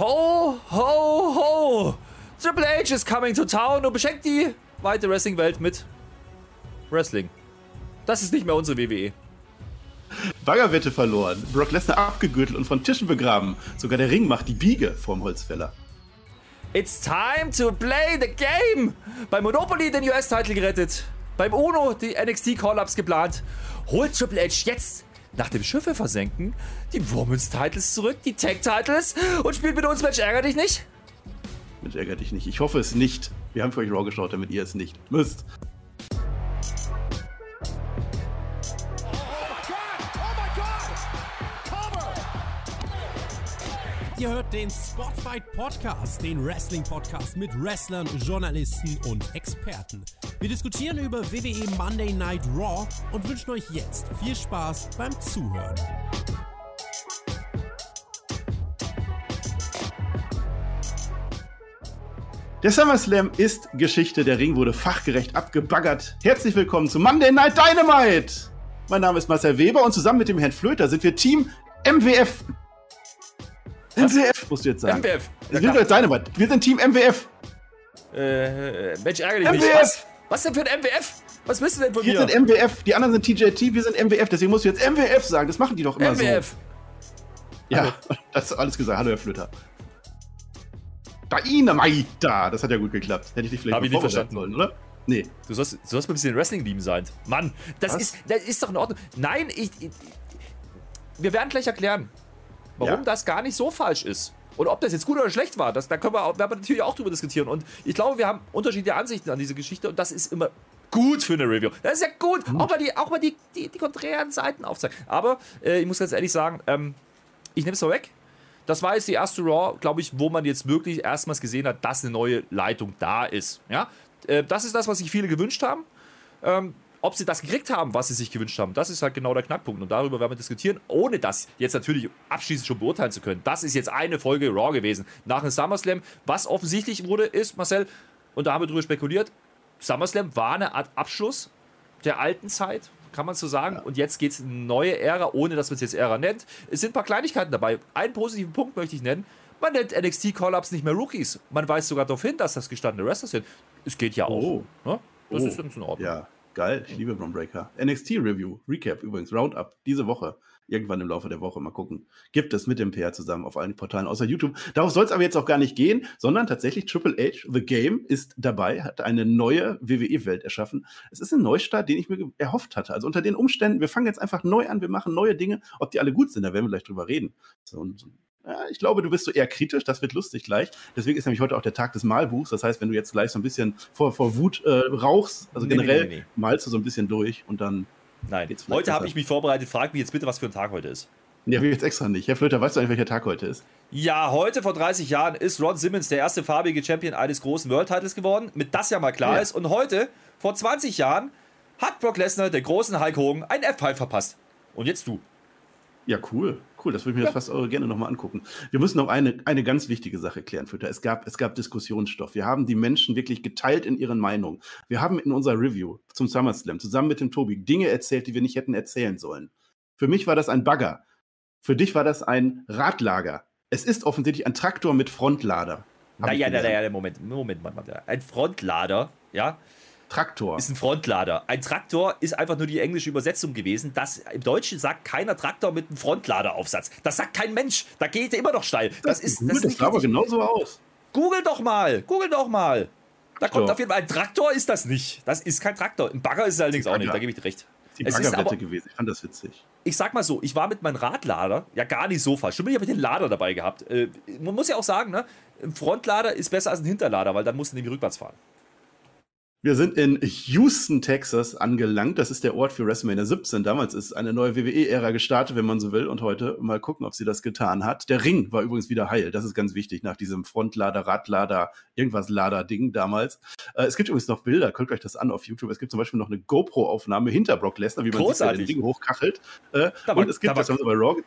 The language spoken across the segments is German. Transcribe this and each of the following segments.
Ho, ho, ho! Triple H is coming to town und beschenkt die weite Wrestling-Welt mit Wrestling. Das ist nicht mehr unsere WWE. Baggerwette verloren, Brock Lesnar abgegürtelt und von Tischen begraben. Sogar der Ring macht die Biege vorm Holzfäller. It's time to play the game! Bei Monopoly den US-Titel gerettet. Beim UNO die NXT-Call-Ups geplant. Holt Triple H jetzt nach dem Schiffe versenken die Women's Titles zurück, die Tag Titles und spielt mit uns Mensch ärger dich nicht? Mensch ärger dich nicht. Ich hoffe es nicht. Wir haben für euch Raw geschaut, damit ihr es nicht müsst. Ihr hört den Spotfight Podcast, den Wrestling Podcast mit Wrestlern, Journalisten und Experten. Wir diskutieren über WWE Monday Night Raw und wünschen euch jetzt viel Spaß beim Zuhören. Der SummerSlam ist Geschichte. Der Ring wurde fachgerecht abgebaggert. Herzlich willkommen zu Monday Night Dynamite. Mein Name ist Marcel Weber und zusammen mit dem Herrn Flöter sind wir Team MWF. MWF musst du jetzt sagen. MWF. Wir sind jetzt Dynamite. Wir sind Team MWF. Äh, Mensch, ärgere dich MWF. nicht. Was? Was denn für ein MWF? Was willst du denn von Wir mir? sind MWF. Die anderen sind TJT. Wir sind MWF. Deswegen musst du jetzt MWF sagen. Das machen die doch immer MWF. so. Ja, das ist alles gesagt. Hallo, Herr Flöter. Dynamite. Da, das hat ja gut geklappt. Hätte ich dich vielleicht Hab mal ich nicht verstanden. sollen, oder? Nee. Du sollst, du sollst mal ein bisschen Wrestling lieben sein. Mann, das Was? ist, das ist doch in Ordnung. Nein, ich, ich wir werden gleich erklären, warum Ja. das gar nicht so falsch ist. Und ob das jetzt gut oder schlecht war, das, da können wir, auch- werden wir natürlich auch drüber diskutieren. Und ich glaube, wir haben unterschiedliche Ansichten an diese Geschichte und das ist immer gut für eine Review. Das ist ja gut, auch mal die, auch mal die, die, die konträren Seiten aufzeigen. Aber äh, ich muss ganz ehrlich sagen, ähm, ich nehme es mal weg. Das war jetzt die erste Raw, glaube ich, wo man jetzt wirklich erstmals gesehen hat, dass eine neue Leitung da ist. Ja? Äh, das ist das, was sich viele gewünscht haben. Ähm, ob sie das gekriegt haben, was sie sich gewünscht haben, das ist halt genau der Knackpunkt. Und darüber werden wir diskutieren, ohne das jetzt natürlich abschließend schon beurteilen zu können. Das ist jetzt eine Folge Raw gewesen nach dem SummerSlam. Was offensichtlich wurde, ist, Marcel, und da haben wir drüber spekuliert, SummerSlam war eine Art Abschluss der alten Zeit, kann man so sagen. Und jetzt geht es in eine neue Ära, ohne dass man es jetzt Ära nennt. Es sind ein paar Kleinigkeiten dabei. Einen positiven Punkt möchte ich nennen. Man nennt NXT Call-Ups nicht mehr Rookies. Man weist sogar darauf hin, dass das gestandene Wrestler sind. Es geht ja auch. Oh. Ne? Das Oh. ist ganz in Ordnung. Ja, geil. Ich liebe Braun Breaker. NXT Review, Recap übrigens, Roundup, diese Woche. Irgendwann im Laufe der Woche, mal gucken. Gibt es mit dem PR zusammen auf allen Portalen außer YouTube. Darauf soll es aber jetzt auch gar nicht gehen, sondern tatsächlich Triple H, The Game, ist dabei, hat eine neue WWE-Welt erschaffen. Es ist ein Neustart, den ich mir erhofft hatte. Also unter den Umständen, wir fangen jetzt einfach neu an, wir machen neue Dinge. Ob die alle gut sind, da werden wir gleich drüber reden. So, und, ja, ich glaube, du bist so eher kritisch, das wird lustig gleich. Deswegen ist nämlich heute auch der Tag des Malbuchs. Das heißt, wenn du jetzt gleich so ein bisschen vor, vor Wut äh, rauchst, also Nee, generell nee, nee. malst du so ein bisschen durch und dann. Nein, heute habe ich mich vorbereitet. Frag mich jetzt bitte, was für ein Tag heute ist. Ja, wir jetzt extra nicht. Herr Flöter, weißt du eigentlich, welcher Tag heute ist? Ja, heute vor 30 Jahren ist Ron Simmons der erste farbige Champion eines großen World Titles geworden, mit das ja mal klar Ja. ist. Und heute, vor 20 Jahren, hat Brock Lesnar der großen Hulk Hogan ein F5 verpasst. Und jetzt du. Ja, cool. Cool, das würde ich mir jetzt fast gerne nochmal angucken. Wir müssen noch eine, eine ganz wichtige Sache klären, Flöter. Es gab, es gab Diskussionsstoff. Wir haben die Menschen wirklich geteilt in ihren Meinungen. Wir haben in unserer Review zum SummerSlam zusammen mit dem Tobi Dinge erzählt, die wir nicht hätten erzählen sollen. Für mich war das ein Bagger. Für dich war das ein Radlager. Es ist offensichtlich ein Traktor mit Frontlader. Naja, gelernt. naja, Moment, Moment, Mann, Mann. Ein Frontlader, ja, Traktor. ist ein Frontlader. Ein Traktor ist einfach nur die englische Übersetzung gewesen. Das, Im Deutschen sagt keiner Traktor mit einem Frontladeraufsatz. Das sagt kein Mensch. Da geht er immer noch steil. Das, ist, Google, das ist das nicht sah aber genauso aus. Google doch mal. Google doch mal. Da kommt Traktor. auf jeden Fall ein Traktor ist das nicht. Das ist kein Traktor. Ein Bagger ist es allerdings auch nicht. Da gebe ich dir recht. Die Es ist Baggerwette aber- gewesen. Ich fand das witzig. Ich sag mal so, ich war mit meinem Radlader ja gar nicht so falsch. Stimmt, ich habe den Lader dabei gehabt. Äh, man muss ja auch sagen, ne, ein Frontlader ist besser als ein Hinterlader, weil dann musst du nämlich rückwärts fahren. Wir sind in Houston, Texas angelangt. Das ist der Ort für WrestleMania 17. Damals ist eine neue WWE-Ära gestartet, wenn man so will. Und heute mal gucken, ob sie das getan hat. Der Ring war übrigens wieder heil. Das ist ganz wichtig nach diesem Frontlader, Radlader, irgendwas Lader-Ding damals. Äh, es gibt übrigens noch Bilder. Guckt euch das an auf YouTube. Es gibt zum Beispiel noch eine GoPro-Aufnahme hinter Brock Lesnar, wie man sieht, der den Großartig. Ring hochkachelt. Äh, Da war- und es gibt, da war- das haben sie bei Raw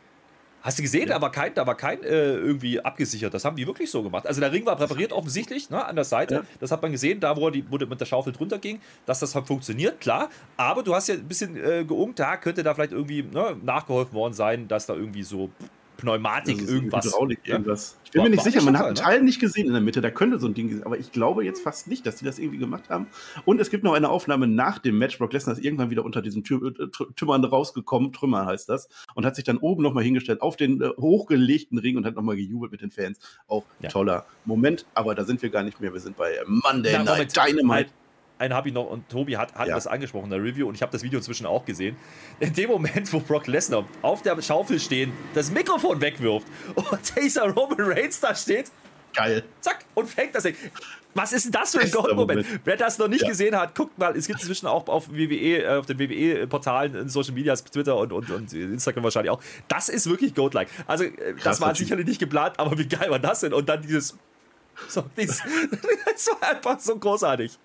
Hast du gesehen, da war kein, da war kein äh, irgendwie abgesichert. Das haben die wirklich so gemacht. Also der Ring war präpariert offensichtlich ne, an der Seite. Ja. Das hat man gesehen, da wo, er die, wo mit der Schaufel drunter ging, dass das halt funktioniert, klar. Aber du hast ja ein bisschen äh, geungt, da könnte da vielleicht irgendwie ne, nachgeholfen worden sein, dass da irgendwie so Pneumatik, irgendwas. Hydraulik, irgendwas. Ich bin war, mir nicht sicher, man hat einen ne? Teil nicht gesehen in der Mitte, da könnte so ein Ding aber ich glaube jetzt fast nicht, dass die das irgendwie gemacht haben. Und es gibt noch eine Aufnahme nach dem Match. Brock Lesnar ist irgendwann wieder unter diesen Tür, äh, Trümmern rausgekommen, Trümmer heißt das, und hat sich dann oben nochmal hingestellt auf den äh, hochgelegten Ring und hat nochmal gejubelt mit den Fans. Auch ja. toller Moment, aber da sind wir gar nicht mehr. Wir sind bei Monday Na, Night Dynamite einen habe ich noch und Tobi hat, hat ja. das angesprochen in der Review und ich habe das Video inzwischen auch gesehen. In dem Moment, wo Brock Lesnar auf der Schaufel stehen, das Mikrofon wegwirft und dieser Roman Reigns da steht. Geil. Zack, und fängt das Ding. Was ist denn das für ein Goldmoment? Wer das noch nicht ja. gesehen hat, guckt mal. Es gibt inzwischen auch auf WWE, äh, auf den WWE-Portalen, in Social Media, Twitter und, und, und Instagram wahrscheinlich auch. Das ist wirklich Gold-like. Also, äh, das war sicherlich nicht geplant, aber wie geil war das denn? Und dann dieses. So, dieses, das war einfach so großartig.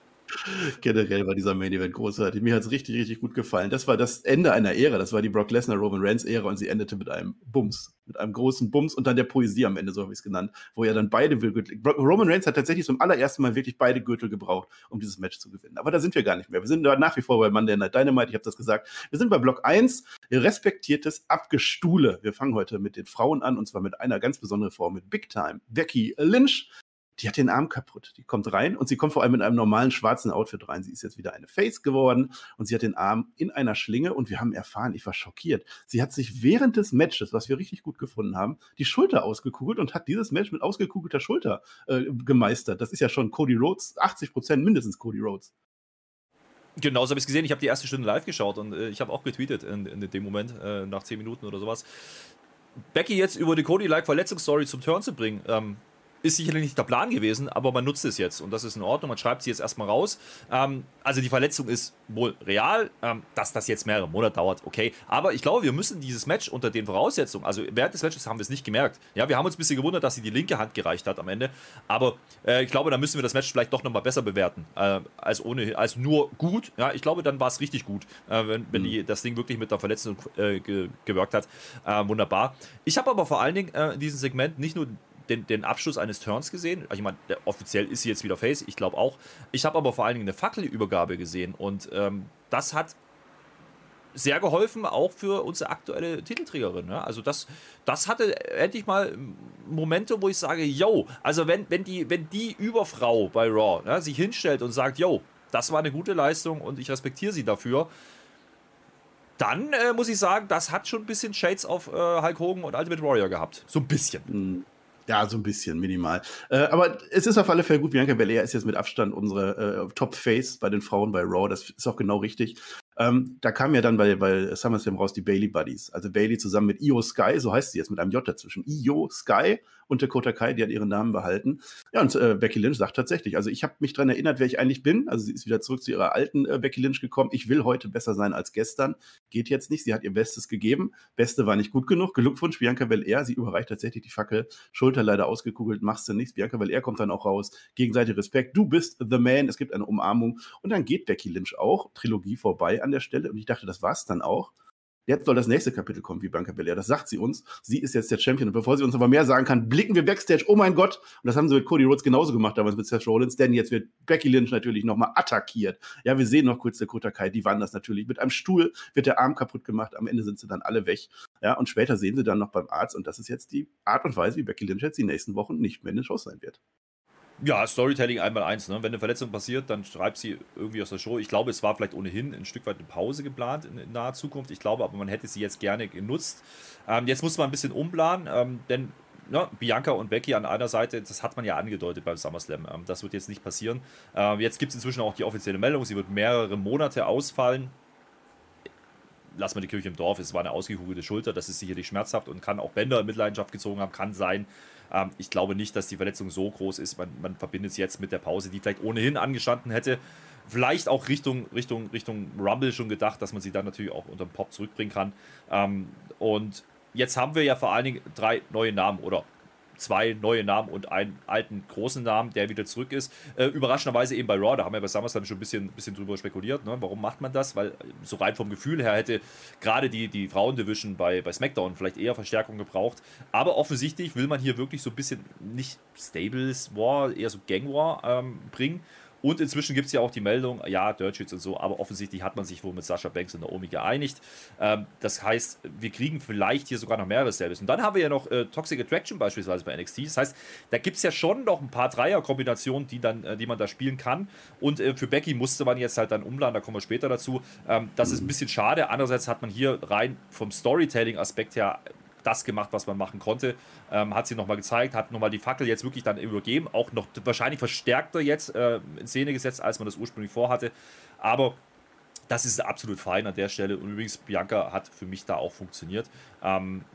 Generell war dieser Main Event großartig. Mir hat es richtig, richtig gut gefallen. Das war das Ende einer Ära. Das war die Brock Lesnar, Roman Reigns Ära und sie endete mit einem Bums. Mit einem großen Bums und dann der Poesie am Ende, so habe ich es genannt, wo ja dann beide Gürtel. Roman Reigns hat tatsächlich zum allerersten Mal wirklich beide Gürtel gebraucht, um dieses Match zu gewinnen. Aber da sind wir gar nicht mehr. Wir sind nach wie vor bei Monday Night Dynamite. Ich habe das gesagt. Wir sind bei Block 1. Respektiertes Abgestuhle. Wir fangen heute mit den Frauen an und zwar mit einer ganz besonderen Frau, mit Big Time. Becky Lynch die hat den Arm kaputt. Die kommt rein und sie kommt vor allem in einem normalen schwarzen Outfit rein. Sie ist jetzt wieder eine Face geworden und sie hat den Arm in einer Schlinge und wir haben erfahren, ich war schockiert. Sie hat sich während des Matches, was wir richtig gut gefunden haben, die Schulter ausgekugelt und hat dieses Match mit ausgekugelter Schulter äh, gemeistert. Das ist ja schon Cody Rhodes, 80 Prozent mindestens Cody Rhodes. Genau, so habe ich es gesehen. Ich habe die erste Stunde live geschaut und äh, ich habe auch getweetet in, in dem Moment, äh, nach 10 Minuten oder sowas. Becky jetzt über die Cody-like-Verletzungsstory zum Turn zu bringen, ähm, ist sicherlich nicht der Plan gewesen, aber man nutzt es jetzt und das ist in Ordnung. Man schreibt sie jetzt erstmal raus. Ähm, also die Verletzung ist wohl real, ähm, dass das jetzt mehrere Monate dauert, okay. Aber ich glaube, wir müssen dieses Match unter den Voraussetzungen, also während des Matches haben wir es nicht gemerkt. Ja, wir haben uns ein bisschen gewundert, dass sie die linke Hand gereicht hat am Ende, aber äh, ich glaube, da müssen wir das Match vielleicht doch nochmal besser bewerten äh, als, ohne, als nur gut. Ja, ich glaube, dann war es richtig gut, äh, wenn, wenn die, das Ding wirklich mit der Verletzung äh, ge gewirkt hat. Äh, wunderbar. Ich habe aber vor allen Dingen äh, in diesem Segment nicht nur den, den Abschluss eines Turns gesehen. Ich meine, offiziell ist sie jetzt wieder Face, ich glaube auch. Ich habe aber vor allen Dingen eine Fackelübergabe gesehen und ähm, das hat sehr geholfen, auch für unsere aktuelle Titelträgerin. Ne? Also das, das hatte endlich mal Momente, wo ich sage, yo, also wenn, wenn, die, wenn die Überfrau bei Raw ne, sich hinstellt und sagt, yo, das war eine gute Leistung und ich respektiere sie dafür, dann äh, muss ich sagen, das hat schon ein bisschen Shades auf äh, Hulk Hogan und Ultimate Warrior gehabt. So ein bisschen. Mhm. Ja, so ein bisschen, minimal. Äh, aber es ist auf alle Fälle gut. Bianca Belair ist jetzt mit Abstand unsere äh, Top-Face bei den Frauen bei Raw. Das ist auch genau richtig. Ähm, da kam ja dann bei, bei SummerSlam raus die Bailey Buddies. Also Bailey zusammen mit Io Sky, so heißt sie jetzt mit einem J dazwischen. Io Sky und Dakota Kai, die hat ihren Namen behalten. Ja, und äh, Becky Lynch sagt tatsächlich, also ich habe mich daran erinnert, wer ich eigentlich bin. Also sie ist wieder zurück zu ihrer alten äh, Becky Lynch gekommen. Ich will heute besser sein als gestern. Geht jetzt nicht. Sie hat ihr Bestes gegeben. Beste war nicht gut genug. Glückwunsch, Bianca Belair. Sie überreicht tatsächlich die Fackel. Schulter leider ausgekugelt, machst du nichts. Bianca Belair kommt dann auch raus. Gegenseitig Respekt. Du bist the man. Es gibt eine Umarmung. Und dann geht Becky Lynch auch. Trilogie vorbei an der Stelle. Und ich dachte, das war's dann auch. Jetzt soll das nächste Kapitel kommen, wie Bianca Belair. Das sagt sie uns. Sie ist jetzt der Champion. Und bevor sie uns aber mehr sagen kann, blicken wir Backstage. Oh mein Gott. Und das haben sie mit Cody Rhodes genauso gemacht, damals mit Seth Rollins. Denn jetzt wird Becky Lynch natürlich nochmal attackiert. Ja, wir sehen noch kurz der Kota Kai. Die waren das natürlich. Mit einem Stuhl wird der Arm kaputt gemacht. Am Ende sind sie dann alle weg. Ja, und später sehen sie dann noch beim Arzt. Und das ist jetzt die Art und Weise, wie Becky Lynch jetzt die nächsten Wochen nicht mehr in den Shows sein wird. Ja, Storytelling einmal eins. Ne? Wenn eine Verletzung passiert, dann schreibt sie irgendwie aus der Show. Ich glaube, es war vielleicht ohnehin ein Stück weit eine Pause geplant in, in naher Zukunft. Ich glaube aber, man hätte sie jetzt gerne genutzt. Ähm, jetzt muss man ein bisschen umplanen, ähm, denn ja, ne, Bianca und Becky an einer Seite, das hat man ja angedeutet beim SummerSlam. Ähm, das wird jetzt nicht passieren. Ähm, jetzt gibt es inzwischen auch die offizielle Meldung, sie wird mehrere Monate ausfallen. Lass mal die Kirche im Dorf, es war eine ausgekugelte Schulter, das ist sicherlich schmerzhaft und kann auch Bänder in Mitleidenschaft gezogen haben, kann sein. Ähm, ich glaube nicht, dass die Verletzung so groß ist. Man, man verbindet es jetzt mit der Pause, die vielleicht ohnehin angestanden hätte. Vielleicht auch Richtung, Richtung, Richtung Rumble schon gedacht, dass man sie dann natürlich auch unter dem Pop zurückbringen kann. Ähm, und jetzt haben wir ja vor allen Dingen drei neue Namen oder zwei neue Namen und einen alten großen Namen, der wieder zurück ist. Äh, überraschenderweise eben bei Raw, da haben wir bei SummerSlam schon ein bisschen, bisschen drüber spekuliert. Ne? Warum macht man das? Weil so rein vom Gefühl her hätte gerade die, die Frauendivision bei, bei SmackDown vielleicht eher Verstärkung gebraucht. Aber offensichtlich will man hier wirklich so ein bisschen nicht Stables War, eher so Gang War ähm, bringen. Und inzwischen gibt es ja auch die Meldung, ja, Dirtshits und so, aber offensichtlich hat man sich wohl mit Sascha Banks und Naomi geeinigt. Ähm, das heißt, wir kriegen vielleicht hier sogar noch mehrere Service. Und dann haben wir ja noch äh, Toxic Attraction beispielsweise bei NXT. Das heißt, da gibt es ja schon noch ein paar Dreier-Kombinationen, die, äh, die man da spielen kann. Und äh, für Becky musste man jetzt halt dann umladen, da kommen wir später dazu. Ähm, das ist ein bisschen schade. Andererseits hat man hier rein vom Storytelling-Aspekt her das gemacht, was man machen konnte. Ähm, hat sie nochmal gezeigt, hat nochmal die Fackel jetzt wirklich dann übergeben, auch noch wahrscheinlich verstärkter jetzt äh, in Szene gesetzt, als man das ursprünglich vorhatte. Aber das ist absolut fein an der Stelle. Und übrigens, Bianca hat für mich da auch funktioniert. Ähm,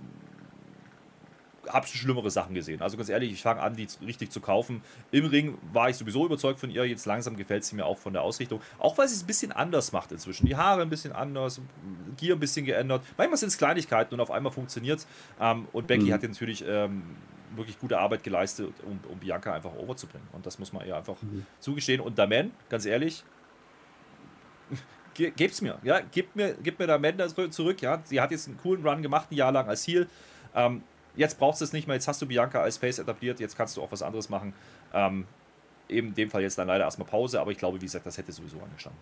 habe schon schlimmere Sachen gesehen. Also ganz ehrlich, ich fange an, die richtig zu kaufen. Im Ring war ich sowieso überzeugt von ihr. Jetzt langsam gefällt sie mir auch von der Ausrichtung. Auch weil sie es ein bisschen anders macht inzwischen. Die Haare ein bisschen anders, Gier ein bisschen geändert. Manchmal sind es Kleinigkeiten und auf einmal funktioniert es. Ähm, und Becky mhm. hat natürlich ähm, wirklich gute Arbeit geleistet, um, um, Bianca einfach overzubringen. Und das muss man ihr einfach mhm. zugestehen. Und der Man, ganz ehrlich, gebt's mir. Ja, gib mir, gib mir der Man zurück. Ja, sie hat jetzt einen coolen Run gemacht, ein Jahr lang als Heel. Ähm, jetzt brauchst du es nicht mehr, jetzt hast du Bianca als Face etabliert, jetzt kannst du auch was anderes machen. Ähm, eben in dem Fall jetzt dann leider erstmal Pause, aber ich glaube, wie gesagt, das hätte sowieso angestanden.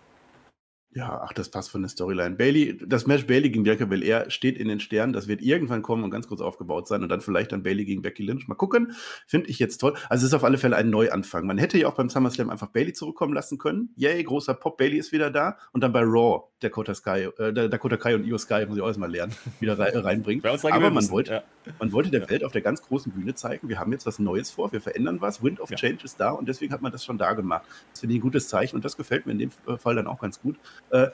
Ja, ach, das passt von der Storyline. Bailey, das Match Bailey gegen Bianca Belair steht in den Sternen. Das wird irgendwann kommen und ganz kurz aufgebaut sein und dann vielleicht dann Bailey gegen Becky Lynch. Mal gucken. Finde ich jetzt toll. Also es ist auf alle Fälle ein Neuanfang. Man hätte ja auch beim SummerSlam einfach Bailey zurückkommen lassen können. Yay, großer Pop. Bailey ist wieder da und dann bei Raw Dakota Sky, äh, Dakota Kai und Io Sky muss ich auch erstmal lernen, wieder rein, äh, reinbringen. Aber man wollte, ja. man wollte der. Welt auf der ganz großen Bühne zeigen, wir haben jetzt was Neues vor, wir verändern was. Wind of ja. Change ist da und deswegen hat man das schon da gemacht. Das finde ich ein gutes Zeichen und das gefällt mir in dem Fall dann auch ganz gut. Äh,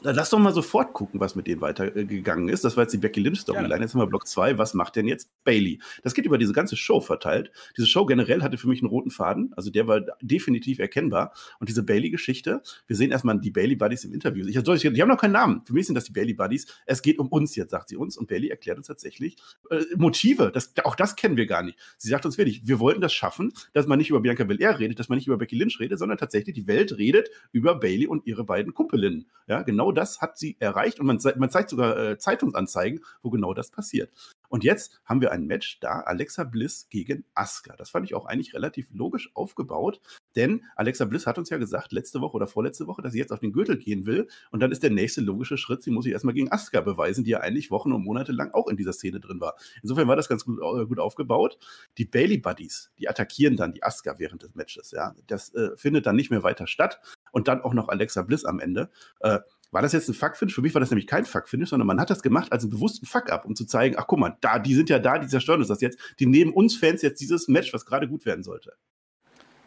Lass doch mal sofort gucken, was mit dem weitergegangen ist. Das war jetzt die Becky Lynch Storyline. Ja. Jetzt haben wir Block 2. Was macht denn jetzt Bailey? Das geht über diese ganze Show verteilt. Diese Show generell hatte für mich einen roten Faden. Also der war definitiv erkennbar. Und diese Bailey-Geschichte, wir sehen erstmal die Bailey Buddies im Interview. Ich, die haben noch keinen Namen. Für mich sind das die Bailey Buddies. Es geht um uns jetzt, sagt sie uns. Und Bailey erklärt uns tatsächlich äh, Motive. Das, auch das kennen wir gar nicht. Sie sagt uns wirklich, wir wollten das schaffen, dass man nicht über Bianca Belair redet, dass man nicht über Becky Lynch redet, sondern tatsächlich die Welt redet über Bailey und ihre beiden Kumpelinnen. Ja, genau genau das hat sie erreicht und man, man zeigt sogar äh, Zeitungsanzeigen, wo genau das passiert. Und jetzt haben wir ein Match da, Alexa Bliss gegen Asuka. Das fand ich auch eigentlich relativ logisch aufgebaut, denn Alexa Bliss hat uns ja gesagt, letzte Woche oder vorletzte Woche, dass sie jetzt auf den Gürtel gehen will. Und dann ist der nächste logische Schritt, sie muss sich erstmal gegen Asuka beweisen, die ja eigentlich Wochen und Monate lang auch in dieser Szene drin war. Insofern war das ganz gut, äh, gut aufgebaut. Die Bailey Buddies, die attackieren dann die Asuka während des Matches. Ja, das äh, findet dann nicht mehr weiter statt. Und dann auch noch Alexa Bliss am Ende. Äh, war das jetzt ein Fuck-Finish? Für mich war das nämlich kein Fuck-Finish, sondern man hat das gemacht als einen bewussten Fuck-Up, um zu zeigen, ach guck mal, da, die sind ja da, die zerstören uns das jetzt. Die nehmen uns Fans jetzt dieses Match, was gerade gut werden sollte.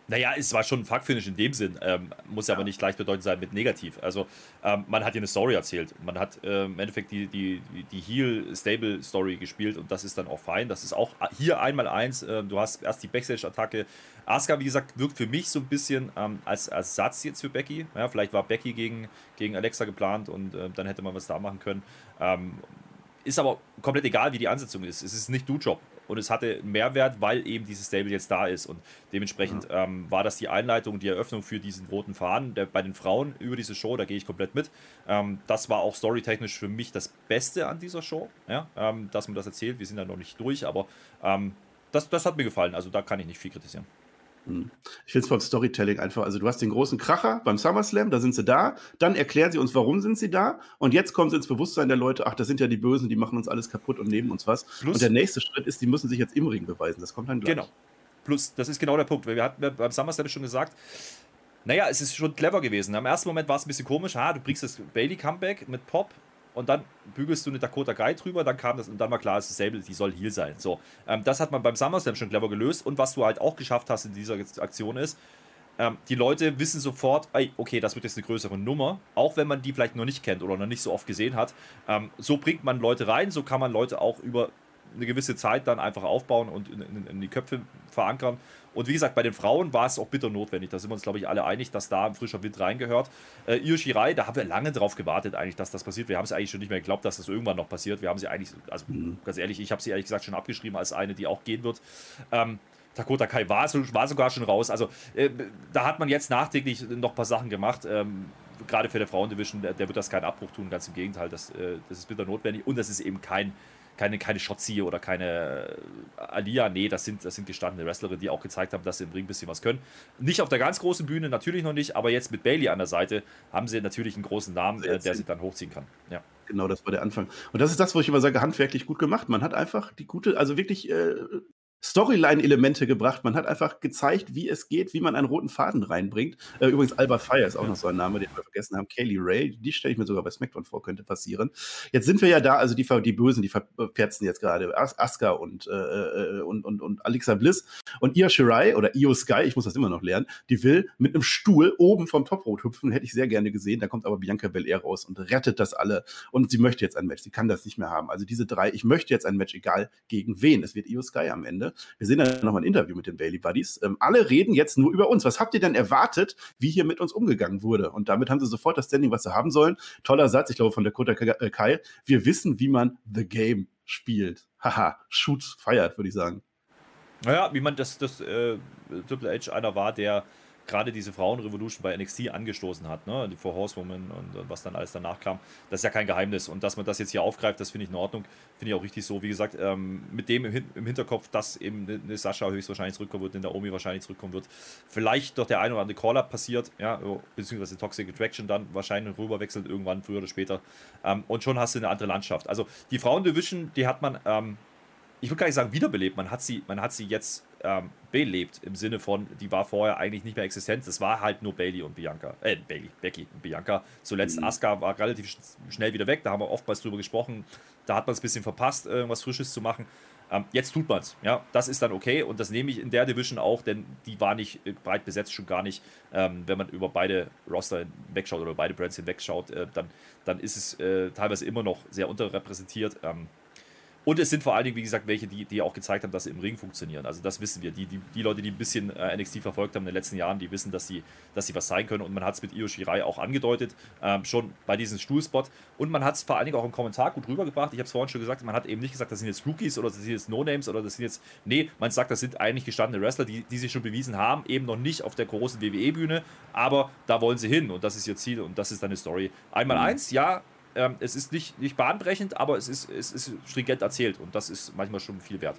Naja, es war schon ein Fuck-Finish in dem Sinn, ähm, muss ja. aber nicht gleichbedeutend sein mit negativ. Also, ähm, man hat hier eine Story erzählt. Man hat äh, im Endeffekt die, die, die Heal-Stable-Story gespielt und das ist dann auch fein. Das ist auch hier einmal eins. Äh, du hast erst die Backstage-Attacke. Asuka, wie gesagt, wirkt für mich so ein bisschen ähm, als Ersatz jetzt für Becky. Ja, vielleicht war Becky gegen, gegen Alexa geplant und äh, dann hätte man was da machen können. Ähm, ist aber komplett egal, wie die Ansetzung ist. Es ist nicht Du-Job und es hatte Mehrwert, weil eben dieses Stable jetzt da ist. Und dementsprechend ja. ähm, war das die Einleitung, die Eröffnung für diesen roten Faden der, bei den Frauen über diese Show. Da gehe ich komplett mit. Ähm, das war auch storytechnisch für mich das Beste an dieser Show, ja? Ähm, dass man das erzählt. Wir sind da noch nicht durch, aber ähm, das, das hat mir gefallen. Also da kann ich nicht viel kritisieren. Hm. Ich finde es vom Storytelling einfach. Also, du hast den großen Kracher beim SummerSlam, da sind sie da. Dann erklären sie uns, warum sind sie da. Und jetzt kommen sie ins Bewusstsein der Leute, ach, das sind ja die Bösen, die machen uns alles kaputt und nehmen uns was. Plus, und der nächste Schritt ist, die müssen sich jetzt im Ring beweisen. Das kommt dann gleich. Genau. Plus, das ist genau der Punkt. Wir hatten beim SummerSlam schon gesagt, naja, es ist schon clever gewesen. Im ersten Moment war es ein bisschen komisch. Ha, du bringst das Bailey-Comeback mit Pop und dann bügelst du eine Dakota Guy drüber, dann kam das und dann war klar, es ist Sable, die soll Heal sein. So, ähm, das hat man beim SummerSlam schon clever gelöst und was du halt auch geschafft hast in dieser Aktion ist, ähm, die Leute wissen sofort, ey, okay, das wird jetzt eine größere Nummer, auch wenn man die vielleicht noch nicht kennt oder noch nicht so oft gesehen hat. Ähm, so bringt man Leute rein, so kann man Leute auch über eine gewisse Zeit dann einfach aufbauen und in, in, in die Köpfe verankern. Und wie gesagt, bei den Frauen war es auch bitter notwendig. Da sind wir uns, glaube ich, alle einig, dass da ein frischer Wind reingehört. Äh, Io Shirai, da haben wir lange drauf gewartet, eigentlich, dass das passiert. Wir haben es eigentlich schon nicht mehr geglaubt, dass das irgendwann noch passiert. Wir haben sie eigentlich, also mhm. ganz ehrlich, ich habe sie ehrlich gesagt schon abgeschrieben als eine, die auch gehen wird. Ähm, Dakota Kai war, war, sogar schon raus. Also äh, da hat man jetzt nachträglich noch ein paar Sachen gemacht. Ähm, gerade für der Frauendivision, der, der, wird das keinen Abbruch tun. Ganz im Gegenteil, das, äh, das ist bitter notwendig. Und das ist eben kein keine, keine Shotzi oder keine äh, Alia. Nee, das sind, das sind gestandene Wrestlerinnen, die auch gezeigt haben, dass sie im Ring ein bisschen was können. Nicht auf der ganz großen Bühne, natürlich noch nicht, aber jetzt mit Bailey an der Seite haben sie natürlich einen großen Namen, äh, der sie dann hochziehen kann. Ja. Genau, das war der Anfang. Und das ist das, wo ich immer sage, handwerklich gut gemacht. Man hat einfach die gute, also wirklich äh, Storyline-Elemente gebracht. Man hat einfach gezeigt, wie es geht, wie man einen roten Faden reinbringt. Äh, übrigens, Alba Fire ist auch noch so ein Name, den wir vergessen haben. Kaylee Ray, die stelle ich mir sogar bei SmackDown vor, könnte passieren. Jetzt sind wir ja da, also die, die Bösen, die verperzen jetzt gerade As Asuka und, äh, äh, und, und, und Alexa Bliss. Und Io Shirai oder Io Sky, ich muss das immer noch lernen, die will mit einem Stuhl oben vom Toprot hüpfen. Hätte ich sehr gerne gesehen. Da kommt aber Bianca Belair raus und rettet das alle. Und sie möchte jetzt ein Match. Sie kann das nicht mehr haben. Also diese drei, ich möchte jetzt ein Match, egal gegen wen. Es wird Io Sky am Ende. Wir sehen dann nochmal ein Interview mit den Bailey Buddies. Ähm, alle reden jetzt nur über uns. Was habt ihr denn erwartet, wie hier mit uns umgegangen wurde? Und damit haben sie sofort das Standing, was sie haben sollen. Toller Satz, ich glaube, von der Kota äh, Kai. Wir wissen, wie man The Game spielt. Haha, shoot, feiert, würde ich sagen. Naja, wie man das, das äh, Triple H einer war, der gerade diese Frauenrevolution bei NXT angestoßen hat, ne? die Four Horsewomen und, und, was dann alles danach kam, das ist ja kein Geheimnis. Und dass man das jetzt hier aufgreift, das finde ich in Ordnung, finde ich auch richtig so. Wie gesagt, ähm, mit dem im, im, Hinterkopf, dass eben eine Sascha höchstwahrscheinlich zurückkommen wird, eine Naomi wahrscheinlich zurückkommen wird, vielleicht doch der ein oder andere Call-Up passiert, ja, beziehungsweise Toxic Attraction dann wahrscheinlich rüberwechselt, irgendwann früher oder später. Ähm, und schon hast du eine andere Landschaft. Also die Frauendivision, die hat man ähm, ich würde gar nicht sagen wiederbelebt, man hat sie, man hat sie jetzt ähm, belebt im Sinne von, die war vorher eigentlich nicht mehr existent. Es war halt nur Bailey und Bianca, äh, Bailey, Becky und Bianca. Zuletzt mhm. Asuka war relativ schnell wieder weg, da haben wir oftmals drüber gesprochen. Da hat man es ein bisschen verpasst, irgendwas Frisches zu machen. Ähm, jetzt tut man es, ja, das ist dann okay und das nehme ich in der Division auch, denn die war nicht äh, breit besetzt, schon gar nicht. Ähm, wenn man über beide Roster wegschaut oder beide Brands hinwegschaut, äh, dann, dann ist es äh, teilweise immer noch sehr unterrepräsentiert. Ähm, und es sind vor allen Dingen, wie gesagt, welche, die, die auch gezeigt haben, dass sie im Ring funktionieren. Also das wissen wir. Die, die, die Leute, die ein bisschen äh, NXT verfolgt haben in den letzten Jahren, die wissen, dass sie, dass sie was sein können. Und man hat es mit Io Shirai auch angedeutet, ähm, schon bei diesem Stuhlspot. Und man hat es vor allen Dingen auch im Kommentar gut rübergebracht. Ich habe es vorhin schon gesagt, man hat eben nicht gesagt, das sind jetzt Rookies oder das sind jetzt No-Names oder das sind jetzt. Nee, man sagt, das sind eigentlich gestandene Wrestler, die, die sich schon bewiesen haben, eben noch nicht auf der großen WWE-Bühne, aber da wollen sie hin und das ist ihr Ziel und das ist dann eine Story. Einmal mhm. eins, ja, ähm, es ist nicht, nicht bahnbrechend, aber es ist, es ist stringent erzählt und das ist manchmal schon viel wert.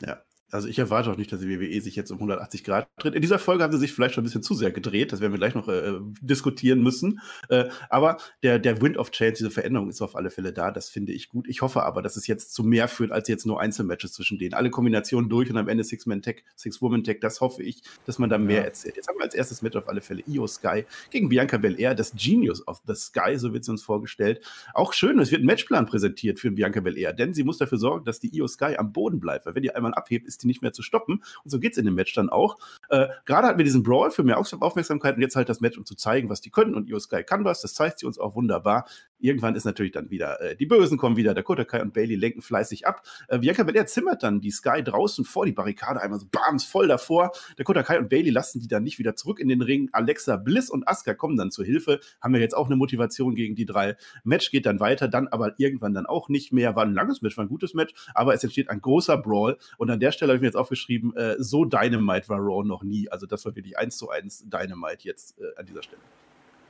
Ja, also ich erwarte auch nicht, dass die WWE sich jetzt um 180 Grad dreht. In dieser Folge haben sie sich vielleicht schon ein bisschen zu sehr gedreht. Das werden wir gleich noch äh, diskutieren müssen. Äh, aber der, der Wind of Change, diese Veränderung ist auf alle Fälle da. Das finde ich gut. Ich hoffe aber, dass es jetzt zu mehr führt, als jetzt nur Einzelmatches zwischen denen. Alle Kombinationen durch und am Ende Six-Man-Tag, Six-Woman-Tag. Das hoffe ich, dass man da mehr ja. erzählt. Jetzt haben wir als erstes Match auf alle Fälle Io Sky gegen Bianca Belair, das Genius of the Sky, so wird sie uns vorgestellt. Auch schön, es wird ein Matchplan präsentiert für Bianca Belair, denn sie muss dafür sorgen, dass die Io Sky am Boden bleibt. Weil wenn die einmal abhebt, ist die nicht mehr zu stoppen. Und so geht es in dem Match dann auch. Äh, Gerade hatten wir diesen Brawl für mehr Aufmerksamkeit und jetzt halt das Match, um zu zeigen, was die können. Und Io Sky kann was. Das zeigt sie uns auch wunderbar. Irgendwann ist natürlich dann wieder, äh, die Bösen kommen wieder, Dakota Kai und Bailey lenken fleißig ab. Äh, Bianca Belair zimmert dann die Sky draußen vor die Barrikade, einmal so bams, voll davor. Dakota Kai und Bailey lassen die dann nicht wieder zurück in den Ring. Alexa Bliss und Asuka kommen dann zur Hilfe. Haben wir jetzt auch eine Motivation gegen die drei. Match geht dann weiter, dann aber irgendwann dann auch nicht mehr. War ein langes Match, war ein gutes Match, aber es entsteht ein großer Brawl. Und an der Stelle habe ich mir jetzt aufgeschrieben, äh, so Dynamite war Raw noch nie. Also das war wirklich eins zu eins Dynamite jetzt äh, an dieser Stelle.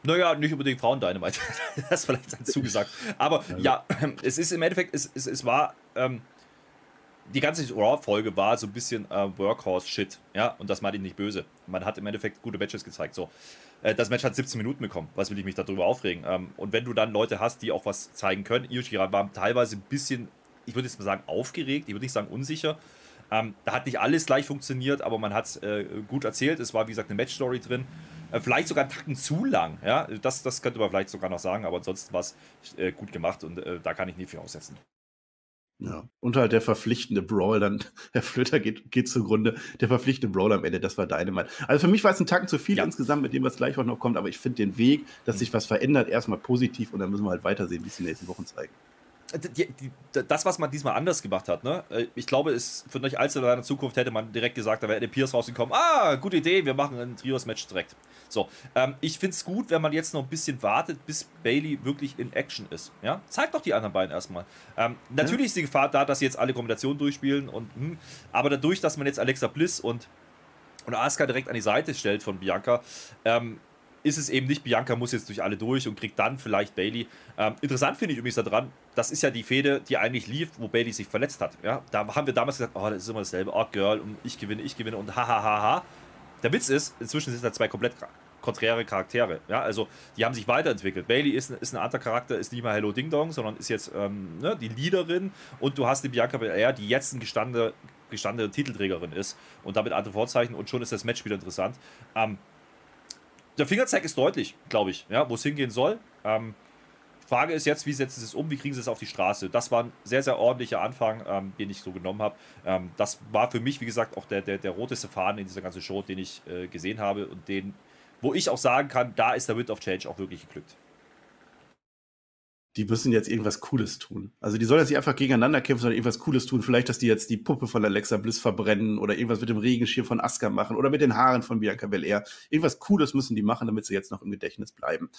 Naja, nicht unbedingt Frauen-Dynamite. das ist vielleicht dann zugesagt. Aber ja, ja es ist im Endeffekt, es, es, es war. Ähm, die ganze Raw-Folge war so ein bisschen äh, Workhorse-Shit. Ja, und das meinte ich nicht böse. Man hat im Endeffekt gute Matches gezeigt. So. Äh, das Match hat 17 Minuten bekommen. Was will ich mich darüber aufregen? Ähm, und wenn du dann Leute hast, die auch was zeigen können, Yoshira war teilweise ein bisschen, ich würde jetzt mal sagen, aufgeregt, ich würde nicht sagen unsicher. Ähm, da hat nicht alles gleich funktioniert, aber man hat es äh, gut erzählt. Es war, wie gesagt, eine Match-Story drin. Äh, vielleicht sogar einen Tacken zu lang. Ja? Das, das könnte man vielleicht sogar noch sagen, aber ansonsten war es äh, gut gemacht und äh, da kann ich nie viel aussetzen. Ja, und halt der verpflichtende Brawl, dann, Herr Flöter geht, geht zugrunde, der verpflichtende Brawl am Ende, das war deine Meinung. Also für mich war es ein Tacken zu viel ja. insgesamt mit dem, was gleich auch noch kommt, aber ich finde den Weg, dass mhm. sich was verändert, erstmal positiv und dann müssen wir halt weitersehen, wie es die nächsten Wochen zeigen die, die, das, was man diesmal anders gemacht hat, ne? Äh, ich glaube, es für nicht allzu lange Zukunft hätte man direkt gesagt, da wäre der Pierce rausgekommen. Ah, gute Idee, wir machen ein Trios-Match direkt. So, ähm, ich finde es gut, wenn man jetzt noch ein bisschen wartet, bis Bailey wirklich in Action ist. Ja, zeigt doch die anderen beiden erstmal. Ähm, natürlich ja. ist die Gefahr da, dass sie jetzt alle Kombinationen durchspielen und, hm, aber dadurch, dass man jetzt Alexa Bliss und und Asuka direkt an die Seite stellt von Bianca, ähm, ist es eben nicht, Bianca muss jetzt durch alle durch und kriegt dann vielleicht Bailey. Ähm, interessant finde ich übrigens daran, das ist ja die Fehde, die eigentlich lief, wo Bailey sich verletzt hat. Ja? Da haben wir damals gesagt, oh, das ist immer dasselbe, oh Girl, und ich gewinne, ich gewinne und hahaha. Ha, ha, ha. Der Witz ist, inzwischen sind da zwei komplett konträre Charaktere. Ja, also die haben sich weiterentwickelt. Bailey ist, ist ein anderer Charakter, ist nicht mehr Hello Ding Dong, sondern ist jetzt ähm, ne, die Leaderin und du hast die Bianca Belair, die jetzt ein gestandene, gestandene Titelträgerin ist und damit andere Vorzeichen und schon ist das Match wieder interessant. Ähm, der Fingerzeig ist deutlich, glaube ich, ja, wo es hingehen soll. Ähm, Frage ist jetzt, wie setzen sie es um, wie kriegen sie es auf die Straße? Das war ein sehr, sehr ordentlicher Anfang, ähm, den ich so genommen habe. Ähm, das war für mich, wie gesagt, auch der, der, der roteste Faden in dieser ganzen Show, den ich äh, gesehen habe und den, wo ich auch sagen kann, da ist der Wind of Change auch wirklich geglückt. Die müssen jetzt irgendwas Cooles tun. Also die sollen jetzt nicht einfach gegeneinander kämpfen, sondern irgendwas Cooles tun. Vielleicht, dass die jetzt die Puppe von Alexa Bliss verbrennen oder irgendwas mit dem Regenschirm von Asuka machen oder mit den Haaren von Bianca Belair. Irgendwas Cooles müssen die machen, damit sie jetzt noch im Gedächtnis bleiben.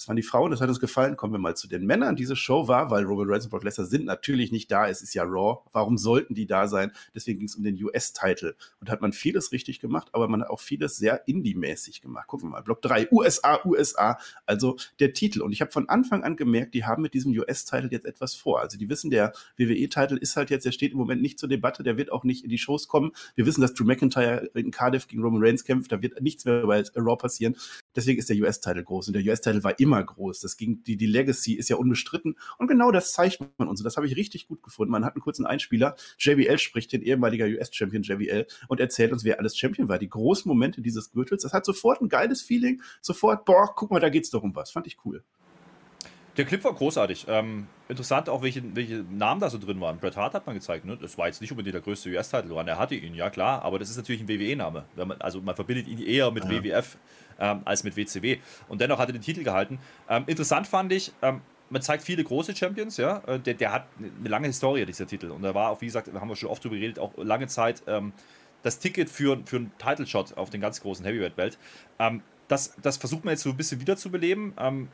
Das waren die Frauen, das hat uns gefallen. Kommen wir mal zu den Männern. Diese Show war, weil Robert Reigns und Brock Lesnar sind natürlich nicht da. Es ist ja Raw. Warum sollten die da sein? Deswegen ging es um den US-Title. Und hat man vieles richtig gemacht, aber man hat auch vieles sehr Indie-mäßig gemacht. Gucken wir mal. Block 3. USA, USA. Also der Titel. Und ich habe von Anfang an gemerkt, die haben mit diesem US-Title jetzt etwas vor. Also die wissen, der WWE-Title ist halt jetzt, der steht im Moment nicht zur Debatte. Der wird auch nicht in die Shows kommen. Wir wissen, dass Drew McIntyre in Cardiff gegen Roman Reigns kämpft. Da wird nichts mehr bei Raw passieren. Deswegen ist der US-Title groß. Und der US-Title war immer groß. Das ging, die, die Legacy ist ja unbestritten. Und genau das zeigt man uns. Und das habe ich richtig gut gefunden. Man hat einen kurzen Einspieler. JBL spricht, den ehemaliger US-Champion JBL, und erzählt uns, wer alles Champion war. Die großen Momente dieses Gürtels. Das hat sofort ein geiles Feeling. Sofort, boah, guck mal, da geht's doch um was. Fand ich cool. Der Clip war großartig. Ähm, interessant auch, welche, welche Namen da so drin waren. Bret Hart hat man gezeigt. Ne? Das war jetzt nicht unbedingt der größte US-Titel. Er hatte ihn, ja klar. Aber das ist natürlich ein WWE-Name. Also man verbindet ihn eher mit ja. WWF ähm, als mit WCW. Und dennoch hat er den Titel gehalten. Ähm, interessant fand ich, ähm, man zeigt viele große Champions, ja. Äh, der, der, hat eine lange Historie, dieser Titel. Und da war auch, wie gesagt, haben wir schon oft drüber geredet, auch lange Zeit ähm, das Ticket für, für einen Title-Shot auf den ganz großen Heavyweight-Belt. Ähm, das, das versucht man jetzt so ein bisschen wiederzubeleben. Ähm,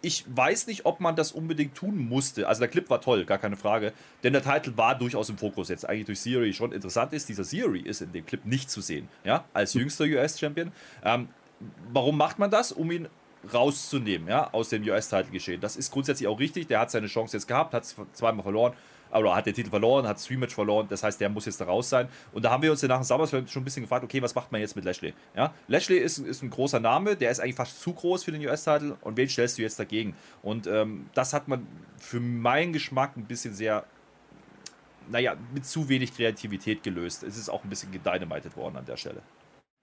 ich weiß nicht, ob man das unbedingt tun musste. Also der Clip war toll, gar keine Frage. Denn der Titel war durchaus im Fokus jetzt eigentlich durch Siri schon. Interessant ist, dieser Siri ist in dem Clip nicht zu sehen. Ja, als jüngster US-Champion. Ähm, warum macht man das? Um ihn rauszunehmen, ja, aus dem US-Title geschehen. Das ist grundsätzlich auch richtig. Der hat seine Chance jetzt gehabt, hat es zweimal verloren, aber hat den Titel verloren, hat das Rematch verloren. Das heißt, der muss jetzt da raus sein. Und da haben wir uns nach dem SummerSlam schon ein bisschen gefragt, okay, was macht man jetzt mit Lashley? Ja, Lashley ist, ist ein großer Name, der ist eigentlich fast zu groß für den US-Title. Und wen stellst du jetzt dagegen? Und ähm, das hat man für meinen Geschmack ein bisschen sehr naja, mit zu wenig Kreativität gelöst. Es ist auch ein bisschen gedynamited worden an der Stelle.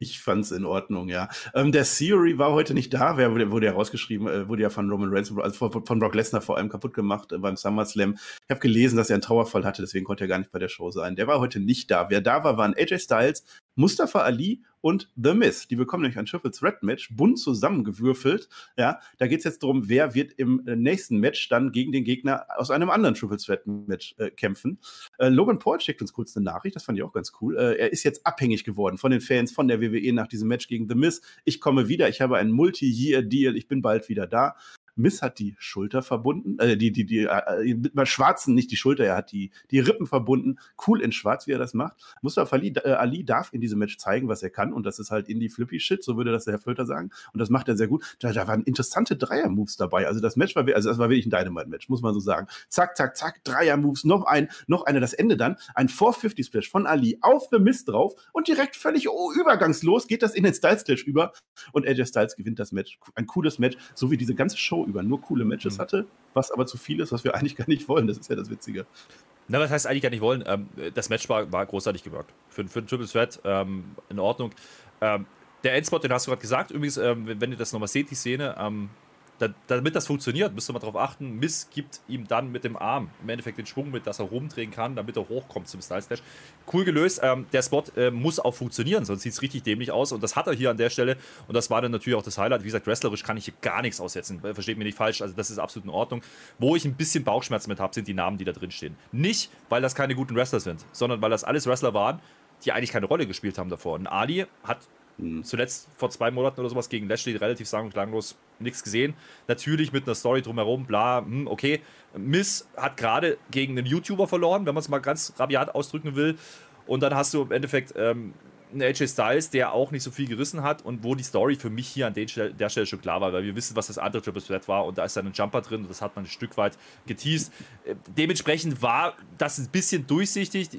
Ich fand's in Ordnung, ja. Ähm, der Theory war heute nicht da, wer wurde, wurde ja rausgeschrieben, äh, wurde ja von Roman Reigns, also von, von Brock Lesnar vor allem kaputt gemacht äh, beim SummerSlam. Ich habe gelesen, dass er einen Trauerfall hatte, deswegen konnte er gar nicht bei der Show sein. Der war heute nicht da. Wer da war, waren AJ Styles, Mustafa Ali und The Miz. Die bekommen nämlich ein Triple Threat Match, bunt zusammengewürfelt. Ja, da geht es jetzt darum, wer wird im äh, nächsten Match dann gegen den Gegner aus einem anderen Triple Threat Match äh, kämpfen. Äh, Logan Paul schickt uns kurz eine Nachricht, das fand ich auch ganz cool. Äh, er ist jetzt abhängig geworden von den Fans, von der WWE nach diesem Match gegen The Miz. Ich komme wieder, ich habe einen Multi-Year-Deal, ich bin bald wieder da. Miss hat die Schulter verbunden, äh, die, die, die, äh, mit mal Schwarzen, nicht die Schulter, er hat die, die Rippen verbunden. Cool in Schwarz, wie er das macht. Mustafa Ali, äh, Ali darf in diesem Match zeigen, was er kann und das ist halt Indie-Flippy-Shit, so würde das der Herr Völter sagen. Und das macht er sehr gut. Da, da waren interessante Dreier-Moves dabei. Also das Match war, also das war wirklich ein Dynamite-Match, muss man so sagen. Zack, zack, zack, Dreier-Moves, noch ein, noch eine, das Ende dann, ein 450-Splash von Ali auf The Mist drauf und direkt völlig oh, übergangslos geht das in den Styles-Clash über und AJ Styles gewinnt das Match. Ein cooles Match, so wie diese ganze Show über nur coole Matches mhm. hatte, was aber zu viel ist, was wir eigentlich gar nicht wollen. Das ist ja das Witzige. Na, was heißt eigentlich gar nicht wollen? Ähm, das Match war, war großartig gewirkt. Für, für ein Triple Threat ähm, in Ordnung. Ähm, der Endspot, den hast du gerade gesagt. Übrigens, ähm, wenn ihr das nochmal seht, die Szene, ähm, da, damit das funktioniert, müsst ihr mal darauf achten, Miss gibt ihm dann mit dem Arm im Endeffekt den Schwung mit, dass er rumdrehen kann, damit er hochkommt zum Style Slash. Cool gelöst. Ähm, der Spot äh, muss auch funktionieren, sonst sieht es richtig dämlich aus. Und das hat er hier an der Stelle. Und das war dann natürlich auch das Highlight. Wie gesagt, wrestlerisch kann ich hier gar nichts aussetzen. Äh, versteht mir nicht falsch. Also, das ist absolut in Ordnung. Wo ich ein bisschen Bauchschmerzen mit habe, sind die Namen, die da drin stehen. Nicht, weil das keine guten Wrestler sind, sondern weil das alles Wrestler waren, die eigentlich keine Rolle gespielt haben davor. Und Ali hat Zuletzt vor zwei Monaten oder sowas gegen Lashley relativ sang- und klanglos nichts gesehen. Natürlich mit einer Story drumherum, bla, hm, okay. Miss hat gerade gegen einen YouTuber verloren, wenn man es mal ganz rabiat ausdrücken will. Und dann hast du im Endeffekt ähm, ein AJ Styles, der auch nicht so viel gerissen hat und wo die Story für mich hier an der Stelle schon klar war, weil wir wissen, was das andere Triple Threat war und da ist dann ein Jumper drin und das hat man ein Stück weit geteased. Äh, dementsprechend war das ein bisschen durchsichtig.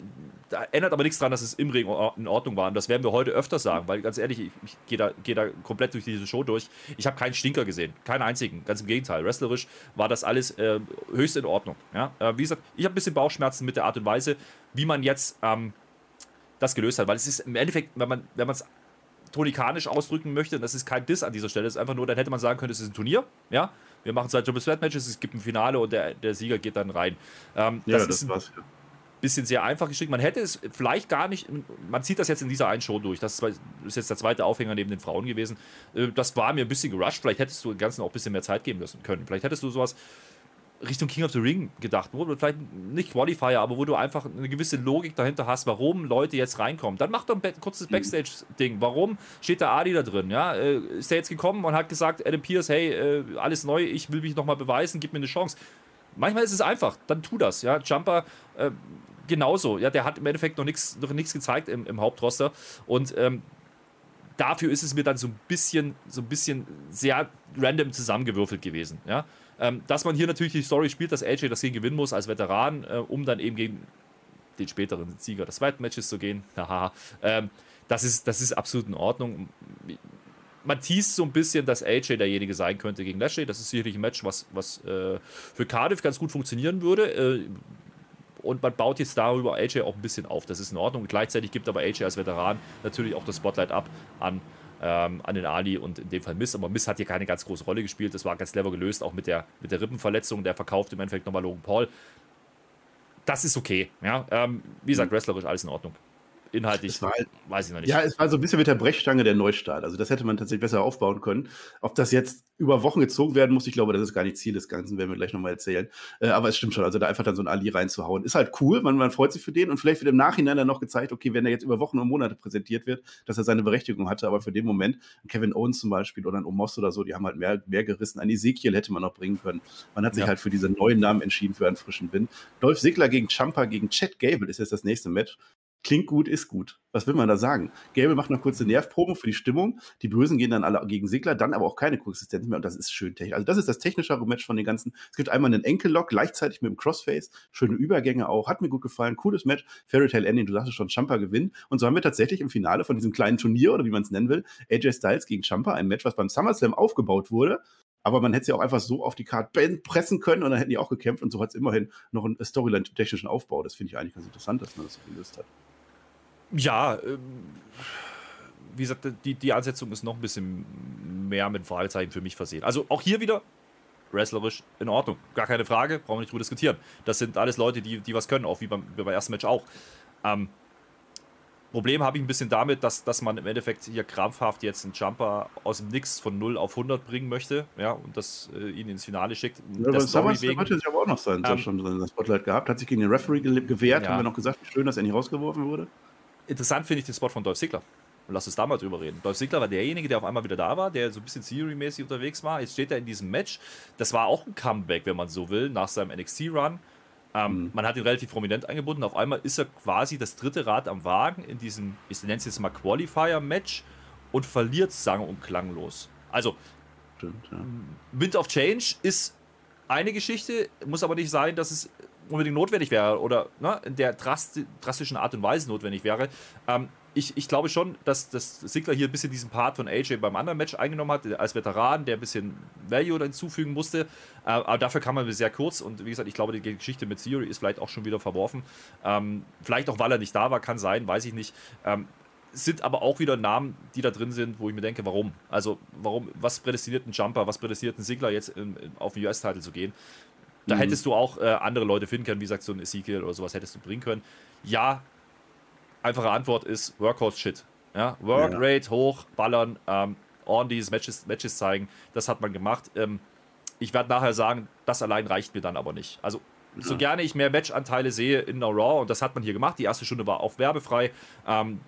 Da ändert aber nichts daran, dass es im Ring in Ordnung war. Und das werden wir heute öfter sagen, weil ganz ehrlich, ich, ich gehe da, geh da komplett durch diese Show durch. Ich habe keinen Stinker gesehen, keinen einzigen. Ganz im Gegenteil. Wrestlerisch war das alles äh, höchst in Ordnung. Ja? Äh, wie gesagt, ich habe ein bisschen Bauchschmerzen mit der Art und Weise, wie man jetzt ähm, das gelöst hat. Weil es ist im Endeffekt, wenn man wenn es tonikanisch ausdrücken möchte, das ist kein Diss an dieser Stelle, es ist einfach nur, dann hätte man sagen können, es ist ein Turnier, ja, wir machen zwei Triple Threat Matches, es gibt ein Finale und der, der Sieger geht dann rein. Ähm, ja, das, das ist war's, ja. Bisschen sehr einfach geschickt. Man hätte es vielleicht gar nicht, man zieht das jetzt in dieser einen Show durch, das ist jetzt der zweite Aufhänger neben den Frauen gewesen. Äh, das war mir ein bisschen gerusht, vielleicht hättest du dem Ganzen auch ein bisschen mehr Zeit geben müssen können. Vielleicht hättest du sowas Richtung King of the Ring gedacht, wo du vielleicht nicht Qualifier, aber wo du einfach eine gewisse Logik dahinter hast, warum Leute jetzt reinkommen. Dann mach doch ein kurzes mhm. Backstage-Ding. Warum steht der Adi da drin? Ja? Äh, ist er jetzt gekommen und hat gesagt, Adam Pierce, hey, äh, alles neu, ich will mich nochmal beweisen, gib mir eine Chance. Manchmal ist es einfach, dann tu das. Ja? Jumper äh, genauso. Ja, der hat im Endeffekt noch nichts noch gezeigt im, im Hauptroster. Und ähm, dafür ist es mir dann so ein bisschen, so ein bisschen sehr random zusammengewürfelt gewesen. Ja? Ähm, dass man hier natürlich die Story spielt, dass AJ das Ding gewinnen muss als Veteran, äh, um dann eben gegen den späteren Sieger des zweiten Matches zu gehen. Haha. ähm, das, ist, das ist absolut in Ordnung. Man teast so ein bisschen, dass AJ derjenige sein könnte gegen Lashley. Das ist sicherlich ein Match, was, was äh, für Cardiff ganz gut funktionieren würde. Äh, und man baut jetzt darüber AJ auch ein bisschen auf. Das ist in Ordnung. Gleichzeitig gibt aber AJ als Veteran natürlich auch das Spotlight ab an ähm, an den Ali und in dem Fall Miss. Aber Miss hat hier keine ganz große Rolle gespielt. Das war ganz clever gelöst, auch mit der, mit der Rippenverletzung. Der verkauft im Endeffekt nochmal Logan Paul. Das ist okay. Ja? Ähm, wie gesagt, wrestlerisch alles in Ordnung inhaltlich war, halt weiß ich noch nicht. Ja, es war so ein bisschen mit der Brechstange der Neustart. Also das hätte man tatsächlich besser aufbauen können. Ob das jetzt über Wochen gezogen werden muss, ich glaube, das ist gar nicht Ziel des Ganzen, werden wir gleich nochmal erzählen. Äh, aber es stimmt schon, also da einfach dann so ein Ali reinzuhauen, ist halt cool, man, man freut sich für den und vielleicht wird im Nachhinein dann noch gezeigt, okay, wenn er jetzt über Wochen und Monate präsentiert wird, dass er seine Berechtigung hatte, aber für den Moment, Kevin Owens zum Beispiel oder ein Omos oder so, die haben halt mehr, mehr gerissen. An Ezekiel hätte man noch bringen können. Man hat sich ja. halt für diese neuen Namen entschieden, für einen frischen Wind. Dolph Ziggler gegen Champa gegen Chad Gable ist jetzt das nächste Match. Klingt gut, ist gut. Was will man da sagen? Gable macht noch kurze Nervproben für die Stimmung. Die Bösen gehen dann alle gegen Sigler, dann aber auch keine Koexistenz mehr. Und das ist schön technisch. Also, das ist das technischere Match von den ganzen. Es gibt einmal einen Enkellock, gleichzeitig mit dem Crossface. Schöne Übergänge auch. Hat mir gut gefallen. Cooles Match. Fairy Tale Ending, du sagtest schon, Champa gewinnt. Und so haben wir tatsächlich im Finale von diesem kleinen Turnier, oder wie man es nennen will, AJ Styles gegen Champa, ein Match, was beim SummerSlam aufgebaut wurde. Aber man hätte sie auch einfach so auf die Karte pressen können und dann hätten die auch gekämpft. Und so hat es immerhin noch einen Storyline-technischen Aufbau. Das finde ich eigentlich ganz interessant, dass man das so gelöst hat. Ja, ähm, wie gesagt, die, die Ansetzung ist noch ein bisschen mehr mit Fragezeichen für mich versehen. Also auch hier wieder wrestlerisch in Ordnung. Gar keine Frage, brauchen wir nicht drüber diskutieren. Das sind alles Leute, die, die was können, auch wie beim, beim ersten Match auch. Ähm, Problem habe ich ein bisschen damit, dass, dass man im Endeffekt hier krampfhaft jetzt einen Jumper aus dem Nix von 0 auf 100 bringen möchte, ja, und das äh, ihn ins Finale schickt. Ja, aber Story wegen. sich aber auch noch sein, ähm, schon sein Spotlight gehabt, hat sich gegen den Referee gewehrt, ja. haben wir noch gesagt, wie schön, dass er nicht rausgeworfen wurde interessant finde ich den Spot von Dolph Ziggler. Und lass uns da mal drüber reden. Dolph Ziggler war derjenige, der auf einmal wieder da war, der so ein bisschen Theory-mäßig unterwegs war. Jetzt steht er in diesem Match. Das war auch ein Comeback, wenn man so will, nach seinem NXT-Run. Ähm, mhm. Man hat ihn relativ prominent eingebunden. Auf einmal ist er quasi das dritte Rad am Wagen in diesem, ich nenne es jetzt mal Qualifier-Match und verliert sang- und klanglos. Also, Stimmt, ja. Wind of Change ist eine Geschichte, muss aber nicht sein, dass es unbedingt notwendig wäre oder ne, in der drasti drastischen Art und Weise notwendig wäre. Ähm, ich, ich, glaube schon, dass, dass Sigler hier ein bisschen diesen Part von AJ beim anderen Match eingenommen hat, als Veteran, der ein bisschen Value hinzufügen musste. Äh, aber dafür kam er sehr kurz und wie gesagt, ich glaube, die Geschichte mit Theory ist vielleicht auch schon wieder verworfen. Ähm, vielleicht auch, weil er nicht da war, kann sein, weiß ich nicht. Ähm, sind aber auch wieder Namen, die da drin sind, wo ich mir denke, warum? Also, warum, was prädestiniert ein Jumper, was prädestiniert ein Sigler jetzt in, in, auf den US-Titel zu gehen? Da mhm. hättest du auch äh, andere Leute finden können, wie gesagt, so ein Ezekiel oder sowas hättest du bringen können. Ja, einfache Antwort ist Workhorse-Shit. Ja, Work Rate hoch, ballern, ähm, ordentliches Matches, Matches zeigen, das hat man gemacht. Ähm, ich werde nachher sagen, das allein reicht mir dann aber nicht. Also, ja. so gerne ich mehr Matchanteile sehe in No Raw, und das hat man hier gemacht, die erste Stunde war auch werbefrei, ähm,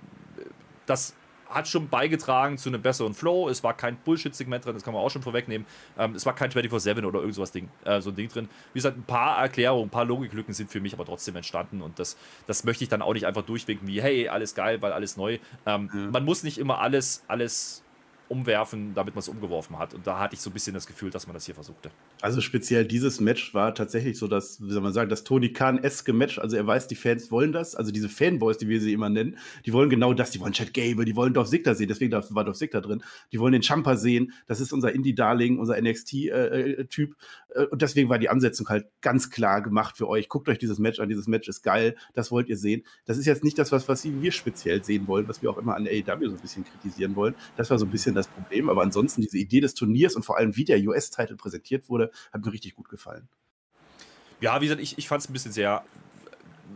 das hat schon beigetragen zu einem besseren Flow. Es war kein Bullshit-Segment drin, das kann man auch schon vorwegnehmen. Ähm, es war kein 24-7 oder irgend sowas Ding, äh, so ein Ding drin. Wie gesagt, ein paar Erklärungen, ein paar Logiklücken sind für mich aber trotzdem entstanden und das, das möchte ich dann auch nicht einfach durchwinken wie, hey, alles geil, weil alles neu. Ähm, ja. Man muss nicht immer alles, alles umwerfen, damit man es umgeworfen hat. Und da hatte ich so ein bisschen das Gefühl, dass man das hier versuchte. Also speziell dieses Match war tatsächlich so das, wie soll man sagen, das Tony Khan-eske Match. Also er weiß, die Fans wollen das. Also diese Fanboys, die wir sie immer nennen, die wollen genau das. Die wollen Chad Gable, die wollen Dolph Ziggler sehen. Deswegen war Dolph Ziggler drin. Die wollen den Champa sehen. Das ist unser Indie-Darling, unser NXT-Typ. Äh, äh, und deswegen war die Ansetzung halt ganz klar gemacht für euch. Guckt euch dieses Match an. Dieses Match ist geil. Das wollt ihr sehen. Das ist jetzt nicht das, was, was wir speziell sehen wollen, was wir auch immer an AEW so ein bisschen kritisieren wollen. Das war so ein bisschen das Problem. Aber ansonsten diese Idee des Turniers und vor allem wie der US-Titel präsentiert wurde, hat mir richtig gut gefallen. Ja, wie gesagt, ich, ich fand es ein bisschen sehr,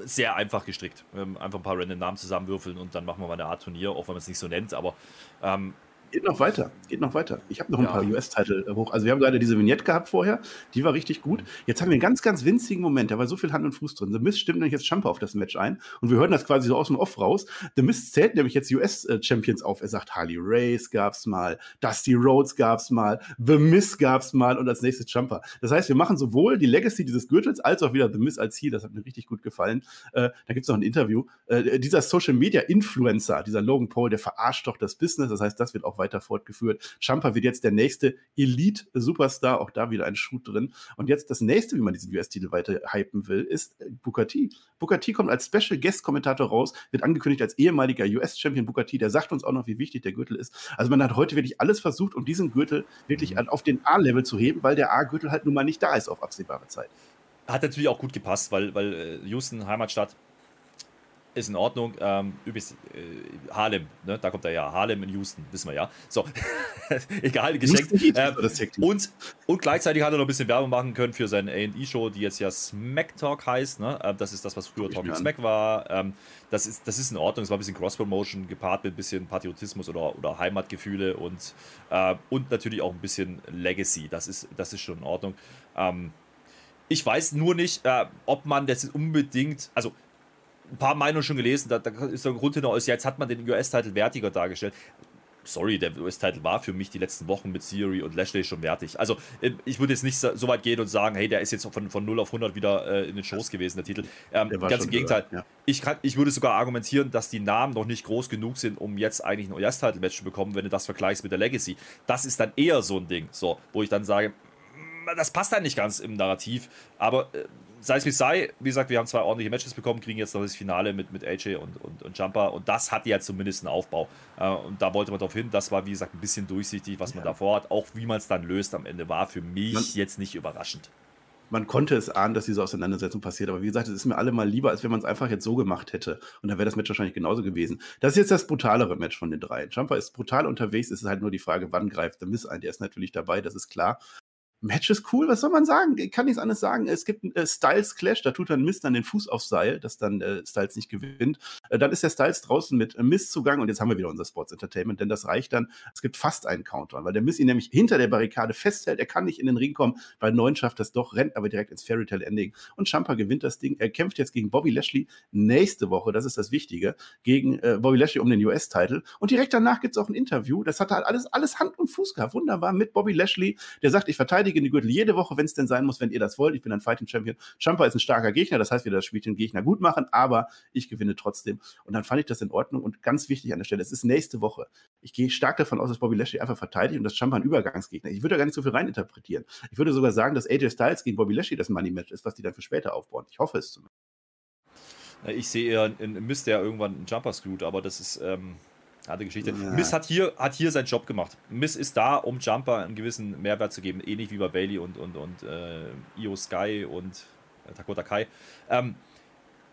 sehr einfach gestrickt. Ähm, einfach ein paar random Namen zusammenwürfeln und dann machen wir mal eine Art Turnier, auch wenn man es nicht so nennt. Aber ähm, Geht noch weiter, geht noch weiter. Ich habe noch ein ja. paar US-Titel hoch. Also wir haben gerade diese Vignette gehabt vorher, die war richtig gut. Jetzt haben wir einen ganz, ganz winzigen Moment, da war so viel Hand und Fuß drin. The Mist stimmt nämlich jetzt Champa auf das Match ein und wir hören das quasi so aus dem Off raus. The Mist zählt nämlich jetzt US-Champions auf. Er sagt, Harley Race gab's mal, Dusty Rhodes gab's mal, The Mist gab's mal und als nächstes Champa. Das heißt, wir machen sowohl die Legacy dieses Gürtels als auch wieder The Mist als Ziel. Das hat mir richtig gut gefallen. Äh, da gibt's noch ein Interview. Äh, dieser Social-Media-Influencer, dieser Logan Paul, der verarscht doch das Business. Das heißt, das wird auch weiter fortgeführt. Champa wird jetzt der nächste Elite-Superstar, auch da wieder ein Schuh drin. Und jetzt das nächste, wie man diesen US-Titel weiter hypen will, ist äh, Booker T. Booker T kommt als Special Guest-Kommentator raus, wird angekündigt als ehemaliger US-Champion Booker T. Der sagt uns auch noch, wie wichtig der Gürtel ist. Also man hat heute wirklich alles versucht, um diesen Gürtel wirklich mhm. auf den A-Level zu heben, weil der A-Gürtel halt nun mal nicht da ist auf absehbare Zeit. Hat natürlich auch gut gepasst, weil, weil äh, Houston, Heimatstadt, ist in Ordnung. Ähm, übrigens, äh, Harlem, ne? da kommt er ja. Harlem in Houston, wissen wir ja. So, egal, geschenkt. Ähm, und, und gleichzeitig hat er noch ein bisschen Werbung machen können für seine A&E-Show, die jetzt ja Smack Talk heißt. Ne? Ähm, das ist das, was früher Talking Smack war. Ähm, das, ist, das ist in Ordnung. Es war ein bisschen Cross-Promotion gepaart mit ein bisschen Patriotismus oder, oder Heimatgefühle und, äh, und natürlich auch ein bisschen Legacy. Das ist, das ist schon in Ordnung. Ähm, ich weiß nur nicht, äh, ob man das unbedingt, also ein paar Meinungen schon gelesen, da, da ist der Grund hinter, jetzt hat man den US-Titel wertiger dargestellt. Sorry, der US-Titel war für mich die letzten Wochen mit Theory und Lashley schon wertig. Also, äh, ich würde jetzt nicht so weit gehen und sagen, hey, der ist jetzt von, von 0 auf 100 wieder äh, in den Shows gewesen, der Titel. Ähm, der ganz im Gegenteil. Wieder, ja. ich, kann, ich würde sogar argumentieren, dass die Namen noch nicht groß genug sind, um jetzt eigentlich ein US-Titel-Match zu bekommen, wenn du das vergleichst mit der Legacy. Das ist dann eher so ein Ding, so, wo ich dann sage, das passt dann nicht ganz im Narrativ, aber äh, sei es wie sei, wie gesagt, wir haben zwei ordentliche Matches bekommen, kriegen jetzt noch das Finale mit, mit AJ und, und, und Jumper und das hat ja zumindest einen Aufbau. Äh, und da wollte man darauf hin, das war wie gesagt ein bisschen durchsichtig, was man ja. davor hat. Auch wie man es dann löst am Ende war für mich man, jetzt nicht überraschend. Man konnte es ahnen, dass diese Auseinandersetzung passiert, aber wie gesagt, es ist mir allemal lieber, als wenn man es einfach jetzt so gemacht hätte. Und dann wäre das Match wahrscheinlich genauso gewesen. Das ist jetzt das brutalere Match von den drei. Jumper ist brutal unterwegs, es ist halt nur die Frage, wann greift der Miss ein. Der ist natürlich dabei, das ist klar. Match ist cool, was soll man sagen? Ich kann nichts anderes sagen. Es gibt einen äh, Styles Clash, da tut dann Mist dann den Fuß aufs Seil, dass dann äh, Styles nicht gewinnt. Äh, dann ist der Styles draußen mit äh, Mist zugang und jetzt haben wir wieder unser Sports Entertainment, denn das reicht dann. Es gibt fast einen Counter, weil der Mist ihn nämlich hinter der Barrikade festhält. Er kann nicht in den Ring kommen, weil Neun schafft das doch, rennt aber direkt ins Fairy Tale Ending und Champa gewinnt das Ding. Er kämpft jetzt gegen Bobby Lashley nächste Woche, das ist das Wichtige, gegen äh, Bobby Lashley um den US-Title. Und direkt danach gibt es auch ein Interview. Das hat halt alles, alles Hand und Fuß gehabt. Wunderbar mit Bobby Lashley, der sagt, ich verteidige den Gürtel jede Woche wenn es denn sein muss, wenn ihr das wollt. Ich bin ein Fighting Champion. Champa ist ein starker Gegner, das heißt, wir das Spiel den Gegner gut machen, aber ich gewinne trotzdem. Und dann fand ich das in Ordnung und ganz wichtig an der Stelle, es ist nächste Woche. Ich gehe stark davon aus, dass Bobby Lashley einfach verteidigt und dass Champa ein Übergangsgegner. Ich würde da gar nicht so viel reininterpretieren. Ich würde sogar sagen, dass AJ Styles gegen Bobby Lashley das Money Match ist, was die dann für später aufbauen. Ich hoffe es zumindest. Ich sehe eher Mist, der irgendwann einen Jumper screwt, aber das ist. Ähm Harte Geschichte. Ja. Miss hat hier, hat hier seinen Job gemacht. Miss ist da, um Jumper einen gewissen Mehrwert zu geben, ähnlich wie bei Bailey und, und, und äh, Io Sky und äh, Dakota Kai. Ähm,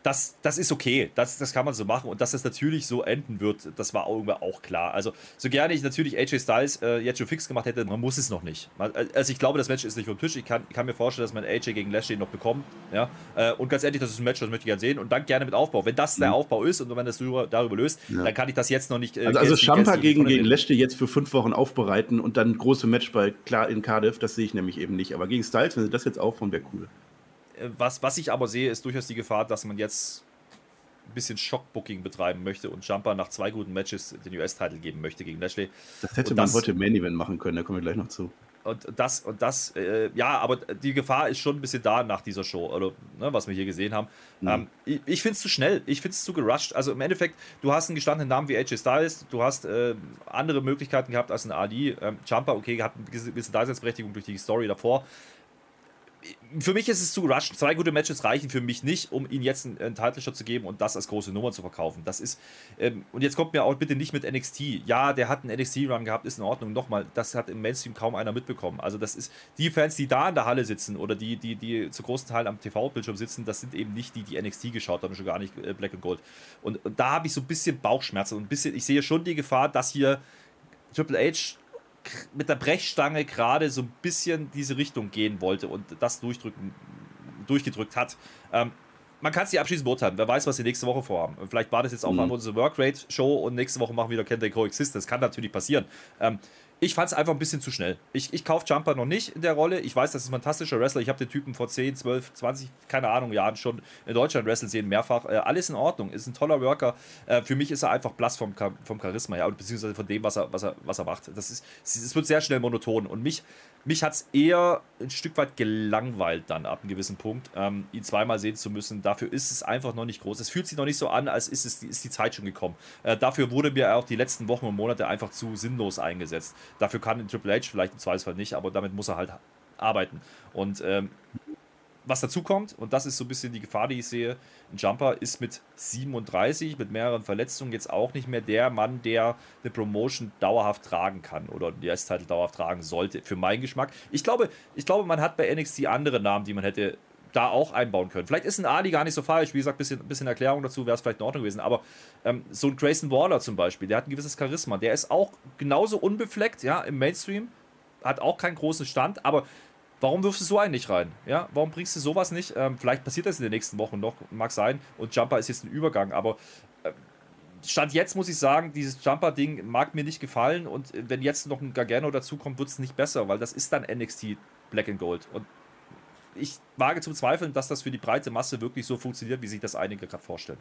das, das ist okay, das, das kann man so machen und dass das natürlich so enden wird, das war irgendwann auch klar. Also, so gerne ich natürlich AJ Styles äh, jetzt schon fix gemacht hätte, man muss es noch nicht. Also, ich glaube, das Match ist nicht vom Tisch. Ich kann, kann mir vorstellen, dass man AJ gegen Lashley noch bekommt. Ja? Äh, und ganz ehrlich, das ist ein Match, das möchte ich gerne sehen und dann gerne mit Aufbau. Wenn das der mhm. Aufbau ist und wenn man das darüber, darüber löst, ja. dann kann ich das jetzt noch nicht. Äh, also, also Champa gegen, gegen Lashley jetzt für fünf Wochen aufbereiten und dann große Match bei klar in Cardiff, das sehe ich nämlich eben nicht. Aber gegen Styles, wenn sie das jetzt aufbauen, wäre cool. Äh, was, was ich aber sehe, ist durchaus die Gefahr, dass man jetzt ein bisschen Schockbooking betreiben möchte und Jumper nach zwei guten Matches den US-Titel geben möchte gegen Lashley. Das hätte und man das, heute Main Event machen können, da kommen wir gleich noch zu und das und das, äh, ja, aber die Gefahr ist schon ein bisschen da nach dieser Show, oder ne, was wir hier gesehen haben. Mhm. Ähm, ich ich finde es zu schnell, ich finde es zu gerusht. Also im Endeffekt, du hast einen gestandenen Namen wie AJ Styles, du hast äh, andere Möglichkeiten gehabt als ein AD. Ähm, Jumper, okay, hat eine gewisse Daseinsberechtigung durch die Story davor für mich ist es zu rushed. Zwei gute Matches reichen für mich nicht, um ihn jetzt einen, einen Title Shot zu geben und das als große Nummer zu verkaufen. Das ist, ähm, und jetzt kommt mir auch bitte nicht mit NXT. Ja, der hat einen NXT-Run gehabt, ist in Ordnung. Nochmal, das hat im Mainstream kaum einer mitbekommen. Also, das ist, die Fans, die da in der Halle sitzen oder die, die, die zu großen Teilen am TV-Bildschirm sitzen, das sind eben nicht die, die NXT geschaut haben, schon gar nicht äh, Black and Gold. Und, und da habe ich so ein bisschen Bauchschmerzen und ein bisschen, ich sehe schon die Gefahr, dass hier Triple H mit der Brechstange gerade so ein bisschen diese Richtung gehen wollte und das durchdrücken, durchgedrückt hat. Ähm, man kann es nicht abschließend beurteilen. Wer weiß, was sie nächste Woche vorhaben. Vielleicht war das jetzt auch mhm. mal unsere Workrate-Show und nächste Woche machen wir wieder Can They Coexist. Das kann natürlich passieren. Ähm, ich fand es einfach ein bisschen zu schnell. Ich, ich kaufe Jumper noch nicht in der Rolle. Ich weiß, das ist ein fantastischer Wrestler. Ich habe den Typen vor 10, 12, 20, keine Ahnung, Jahren schon in Deutschland wresteln sehen, mehrfach. Äh, alles in Ordnung. Ist ein toller Worker. Äh, für mich ist er einfach blass vom, vom Charisma, ja, beziehungsweise von dem, was er, was er, was er macht. Das ist, es wird sehr schnell monoton. Und mich, mich hat es eher ein Stück weit gelangweilt dann ab einem gewissen Punkt, ähm, ihn zweimal sehen zu müssen. Dafür ist es einfach noch nicht groß. Es fühlt sich noch nicht so an, als ist, es, ist die Zeit schon gekommen. Äh, dafür wurde mir auch die letzten Wochen und Monate einfach zu sinnlos eingesetzt. Dafür kann Triple H vielleicht im Zweifelsfall nicht, aber damit muss er halt arbeiten. Und ähm, was dazu kommt, und das ist so ein bisschen die Gefahr, die ich sehe, ein Jumper ist mit 37, mit mehreren Verletzungen jetzt auch nicht mehr der Mann, der eine Promotion dauerhaft tragen kann oder die S-Title dauerhaft tragen sollte, für meinen Geschmack. Ich glaube, ich glaube, man hat bei NXT andere Namen, die man hätte da auch einbauen können. Vielleicht ist ein Ali gar nicht so falsch. Wie gesagt, ein bisschen, bisschen Erklärung dazu wäre es vielleicht in Ordnung gewesen. Aber ähm, so ein Grayson Waller zum Beispiel, der hat ein gewisses Charisma. Der ist auch genauso unbefleckt, ja, im Mainstream. Hat auch keinen großen Stand. Aber warum wirfst du so einen nicht rein? Ja, warum bringst du sowas nicht? Ähm, vielleicht passiert das in den nächsten Wochen noch, mag sein. Und Jumper ist jetzt ein Übergang. Aber. Äh, Stand jetzt muss ich sagen, dieses Jumper-Ding mag mir nicht gefallen und wenn jetzt noch ein Gargano dazukommt, wird es nicht besser, weil das ist dann NXT Black and Gold. Und ich wage zu bezweifeln, dass das für die breite Masse wirklich so funktioniert, wie sich das einige gerade vorstellen.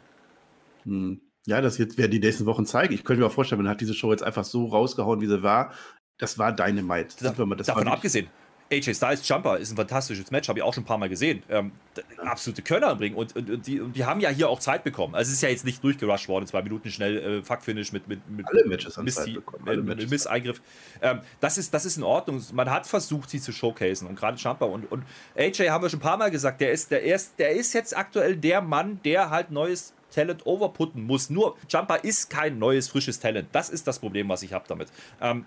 Hm. Ja, das wird, werden die nächsten Wochen zeigen. Ich könnte mir auch vorstellen, man hat diese Show jetzt einfach so rausgehauen, wie sie war. Das war Dynamite. Da, das davon abgesehen, AJ Styles Jumper ist ein fantastisches Match, habe ich auch schon ein paar Mal gesehen. Ähm, absolute Könner bringen und, und, und, die, und, die, haben ja hier auch Zeit bekommen. Also es ist ja jetzt nicht durchgerusht worden, zwei Minuten schnell äh, Fuck-Finish mit, mit, mit, Alle Matches Miss, Zeit bekommen. Alle Matches. Misseingriff. Ähm, das, ist, das ist in Ordnung. Man hat versucht, sie zu showcasen und gerade Jumper und, und AJ haben wir schon ein paar Mal gesagt, der ist, der, ist, der ist jetzt aktuell der Mann, der halt neues Talent overputten muss. Nur Jumper ist kein neues, frisches Talent. Das ist das Problem, was ich habe damit. Ähm,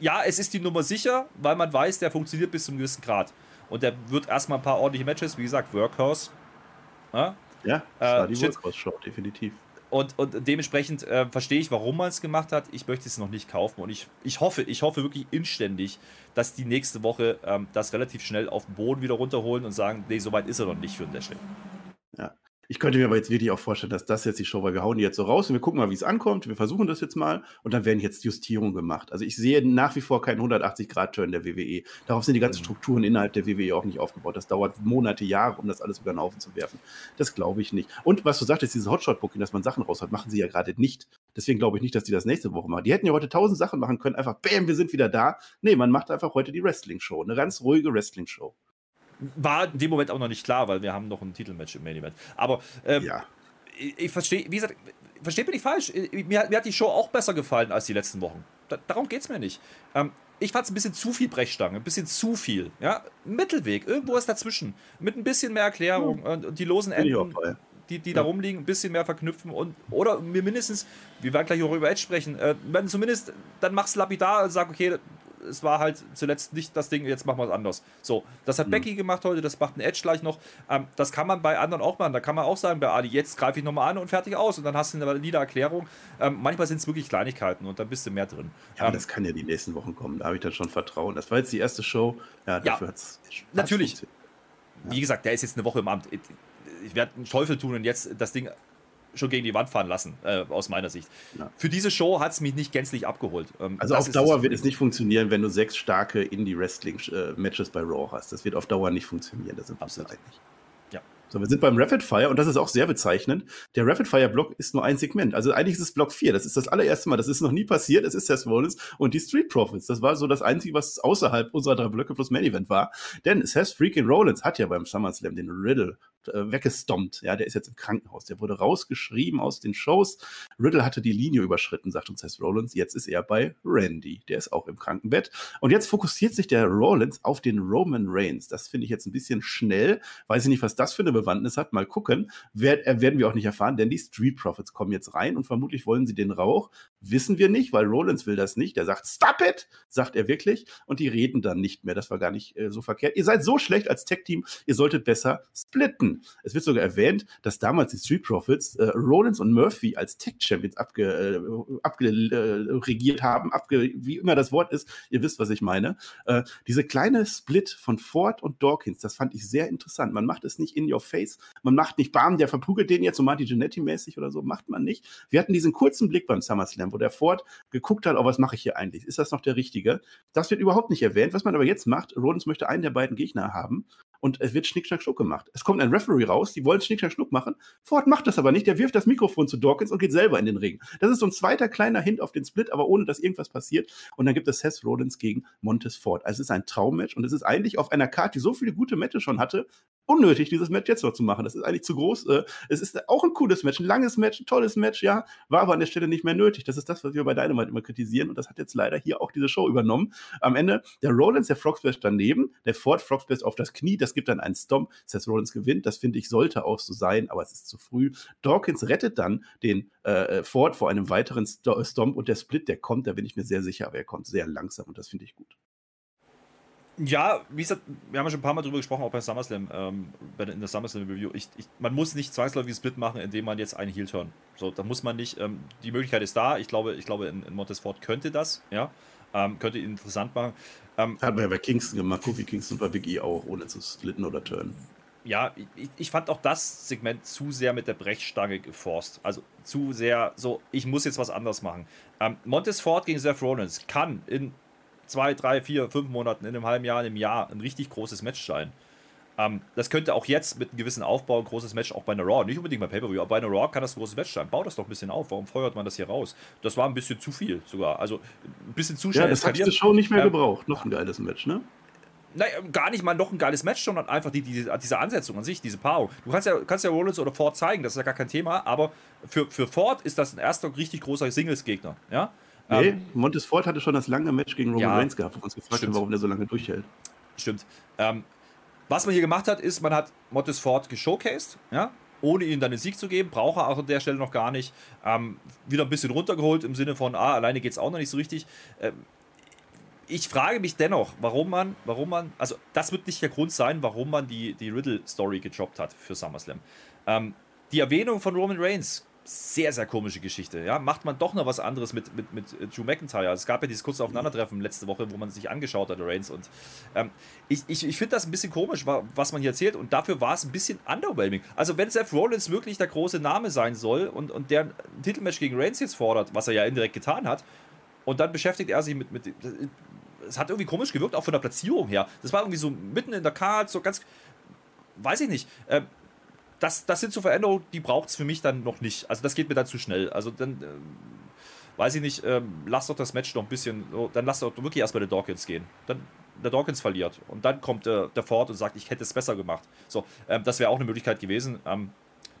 ja, es ist die Nummer sicher, weil man weiß, der funktioniert bis zu einem gewissen Grad. Und der wird erstmal ein paar ordentliche Matches, wie gesagt, Workhorse. Ja, ja das äh, war die Workhorse-Show, definitiv. Und, und dementsprechend äh, verstehe ich, warum man es gemacht hat. Ich möchte es noch nicht kaufen. Und ich, ich hoffe, ich hoffe wirklich inständig, dass die nächste Woche ähm, das relativ schnell auf den Boden wieder runterholen und sagen, nee, so weit ist er noch nicht für den Lashley. Ich könnte mir aber jetzt wirklich auch vorstellen, dass das jetzt die Show war. Wir hauen die jetzt so raus und wir gucken mal, wie es ankommt. Wir versuchen das jetzt mal und dann werden jetzt Justierungen gemacht. Also ich sehe nach wie vor keinen 180-Grad-Turn der WWE. Darauf sind die ganzen mhm. Strukturen innerhalb der WWE auch nicht aufgebaut. Das dauert Monate, Jahre, um das alles über den Haufen zu werfen. Das glaube ich nicht. Und was du sagtest, dieses Hotshot-Booking, dass man Sachen raushaut, machen sie ja gerade nicht. Deswegen glaube ich nicht, dass die das nächste Woche machen. Die hätten ja heute tausend Sachen machen können. Einfach, bam, wir sind wieder da. Nee, man macht einfach heute die Wrestling-Show. Eine ganz ruhige Wrestling-Show. War in dem Moment auch noch nicht klar, weil wir haben noch ein Titelmatch im Main Event. Aber ähm, ja. ich, ich verstehe, wie gesagt, versteht mich nicht falsch. Mir, mir, hat die Show auch besser gefallen als die letzten Wochen. Da, darum geht es mir nicht. Ähm, ich fand es ein bisschen zu viel Brechstange, ein bisschen zu viel. Ja? Mittelweg, irgendwo ist dazwischen. Mit ein bisschen mehr Erklärung hm. und, die losen Enden, die, die ja. da rumliegen, ein bisschen mehr verknüpfen und oder mir mindestens, wir werden gleich auch über Edge sprechen, äh, wenn zumindest, dann mach's lapidar und sag, okay, es war halt zuletzt nicht das Ding, jetzt machen wir es anders. So, das hat mhm. Becky gemacht heute, das macht ein Edge gleich noch. Ähm, das kann man bei anderen auch machen. Da kann man auch sagen, bei Ali, jetzt greife ich nochmal an und fertig aus. Und dann hast du eine valide Erklärung. Ähm, manchmal sind es wirklich Kleinigkeiten und dann bist du mehr drin. Ja, ähm, das kann ja die nächsten Wochen kommen. Da habe ich dann schon Vertrauen. Das war jetzt die erste Show. Ja, dafür ja, hat es. Natürlich. Ja. Wie gesagt, der ist jetzt eine Woche im Amt. Ich werde einen Teufel tun und jetzt das Ding schon gegen die Wand fahren lassen, äh, aus meiner Sicht. Ja. Für diese Show hat es mich nicht gänzlich abgeholt. Ähm, also auf Dauer wird es nicht funktionieren, wenn du sechs starke Indie-Wrestling-Matches bei Raw hast. Das wird auf Dauer nicht funktionieren, da sind wir Absolut. einig. Ja. So, wir sind beim Rapid Fire und das ist auch sehr bezeichnend. Der Rapid Fire Block ist nur ein Segment. Also eigentlich ist es Block 4. Das ist das allererste Mal. Das ist noch nie passiert. Es ist Seth Rollins und die Street Profits. Das war so das Einzige, was außerhalb unserer drei Blöcke plus Main Event war. Denn Seth freaking Rollins hat ja beim SummerSlam den Riddle äh, weggestompt. Ja, der ist jetzt im Krankenhaus. Der wurde rausgeschrieben aus den Shows. Riddle hatte die Linie überschritten, sagt uns Seth Rollins. Jetzt ist er bei Randy. Der ist auch im Krankenbett. Und jetzt fokussiert sich der Rollins auf den Roman Reigns. Das finde ich jetzt ein bisschen schnell. Weiß ich nicht, was das für eine Bewandtnis hat. Mal gucken. Wer, äh, werden wir auch nicht erfahren, denn die Street Profits kommen jetzt rein und vermutlich wollen sie den Rauch. Wissen wir nicht, weil Rollins will das nicht. Der sagt, stop it, sagt er wirklich. Und die reden dann nicht mehr. Das war gar nicht äh, so verkehrt. Ihr seid so schlecht als Tech-Team, ihr solltet besser splitten. Es wird sogar erwähnt, dass damals die Street Profits äh, Rollins und Murphy als Tech-Champions abgeregiert äh, abge, äh, haben, abge, wie immer das Wort ist. Ihr wisst, was ich meine. Äh, diese kleine Split von Ford und Dawkins, das fand ich sehr interessant. Man macht es nicht in your face. Man macht nicht, bam, der verprügelt den jetzt so Marty Jannetty-mäßig oder so. Macht man nicht. Wir hatten diesen kurzen Blick beim SummerSlam, wo der Ford geguckt hat, oh, was mache ich hier eigentlich? Ist das noch der richtige? Das wird überhaupt nicht erwähnt. Was man aber jetzt macht, Rollins möchte einen der beiden Gegner haben und es wird Schnick, Schnack, Schnuck gemacht. Es kommt ein Referee raus, die wollen Schnick, Schnack, Schnuck machen. Ford macht das aber nicht, der wirft das Mikrofon zu Dawkins und geht selber in den Ring. Das ist so ein zweiter kleiner Hint auf den Split, aber ohne, dass irgendwas passiert. Und dann gibt es Seth Rollins gegen Montes Ford. Also es ist ein Traummatch und es ist eigentlich auf einer Karte, die so viele gute Matches schon hatte, unnötig, dieses Match jetzt noch zu machen. Das ist eigentlich zu groß. Äh, es ist auch ein cooles Match, ein langes Match, ein tolles Match, ja, war aber an der Stelle nicht mehr nötig. Das ist das, was wir bei Dynamite immer kritisieren und das hat jetzt leider hier auch diese Show übernommen. Am Ende der Rollins, der Frogsplash daneben, der Ford Frogsplash auf das Knie, das gibt dann einen Stomp. Seth Rollins gewinnt, das finde ich sollte auch so sein, aber es ist zu früh. Dawkins rettet dann den äh, Ford vor einem weiteren Stomp und der Split, der kommt, da bin ich mir sehr sicher, aber er kommt sehr langsam und das finde ich gut. Ja, wie gesagt, wir haben ja schon ein paar Mal drüber gesprochen, auch bei SummerSlam, ähm, in der SummerSlam Review. Ich, ich, man muss nicht zwangsläufig Split machen, indem man jetzt einen Heel turn. So, da muss man nicht. Ähm, die Möglichkeit ist da. Ich glaube, ich glaube, in, in Montesfort könnte das, ja, ähm, könnte ihn interessant machen. Ähm, Hat man ja bei Kingston gemacht, Kofi Kingston bei Big E auch, ohne zu splitten oder turnen. Ja, ich, ich, fand auch das Segment zu sehr mit der Brechstange geforst. Also zu sehr so, ich muss jetzt was anderes machen. Ähm, Montesfort gegen Seth Rollins kann in zwei, drei, vier, fünf Monaten, in einem halben Jahr, in einem Jahr ein richtig großes Match sein. Ähm, das könnte auch jetzt mit einem gewissen Aufbau ein großes Match auch bei einer Raw, nicht unbedingt bei Pay-Per-View, aber bei einer Raw kann das ein großes Match sein. Bau das doch ein bisschen auf. Warum feuert man das hier raus? Das war ein bisschen zu viel sogar. Also ein bisschen zu schnell. Ja, das hat die Show nicht mehr ähm, gebraucht. Noch ein geiles Match, ne? Nein, gar nicht mal noch ein geiles Match, sondern einfach die, die, diese Ansetzung an sich, diese Paarung. Du kannst ja, kannst ja Rollins oder Ford zeigen, das ist ja gar kein Thema, aber für, für Ford ist das ein erster richtig großer Singles-Gegner. Ja? Nee, ähm, Montesfort hatte schon das lange Match gegen Roman ja, Reigns gehabt, wir uns gefragt haben, warum der so lange durchhält. Stimmt. Ähm, was man hier gemacht hat, ist, man hat Montesfort geshowcased, ja, ohne ihm dann den Sieg zu geben, braucht er auch an der Stelle noch gar nicht. Ähm, wieder ein bisschen runtergeholt im Sinne von, ah, alleine geht es auch noch nicht so richtig. Ähm, ich frage mich dennoch, warum man, warum man, also das wird nicht der Grund sein, warum man die, die Riddle-Story gedroppt hat für SummerSlam. Ähm, die Erwähnung von Roman Reigns sehr, sehr komische Geschichte. Ja? Macht man doch noch was anderes mit, mit, mit äh, Drew McIntyre. Es gab ja dieses kurze Aufeinandertreffen letzte Woche, wo man sich angeschaut hat, Reigns. Und ähm, ich, ich, ich finde das ein bisschen komisch, was man hier erzählt. Und dafür war es ein bisschen underwhelming. Also, wenn Seth Rollins wirklich der große Name sein soll und, und der ein Titelmatch gegen Reigns jetzt fordert, was er ja indirekt getan hat, und dann beschäftigt er sich mit. mit es hat irgendwie komisch gewirkt, auch von der Platzierung her. Das war irgendwie so mitten in der Karte, so ganz. Weiß ich nicht. Ähm, das, das sind so Veränderungen, die braucht es für mich dann noch nicht. Also das geht mir dann zu schnell. Also dann, äh, weiß ich nicht, ähm, lass doch das Match noch ein bisschen, oh, dann lass doch wirklich erstmal der Dawkins gehen. Dann der Dawkins verliert und dann kommt äh, der Ford und sagt, ich hätte es besser gemacht. So, ähm, das wäre auch eine Möglichkeit gewesen. Ähm,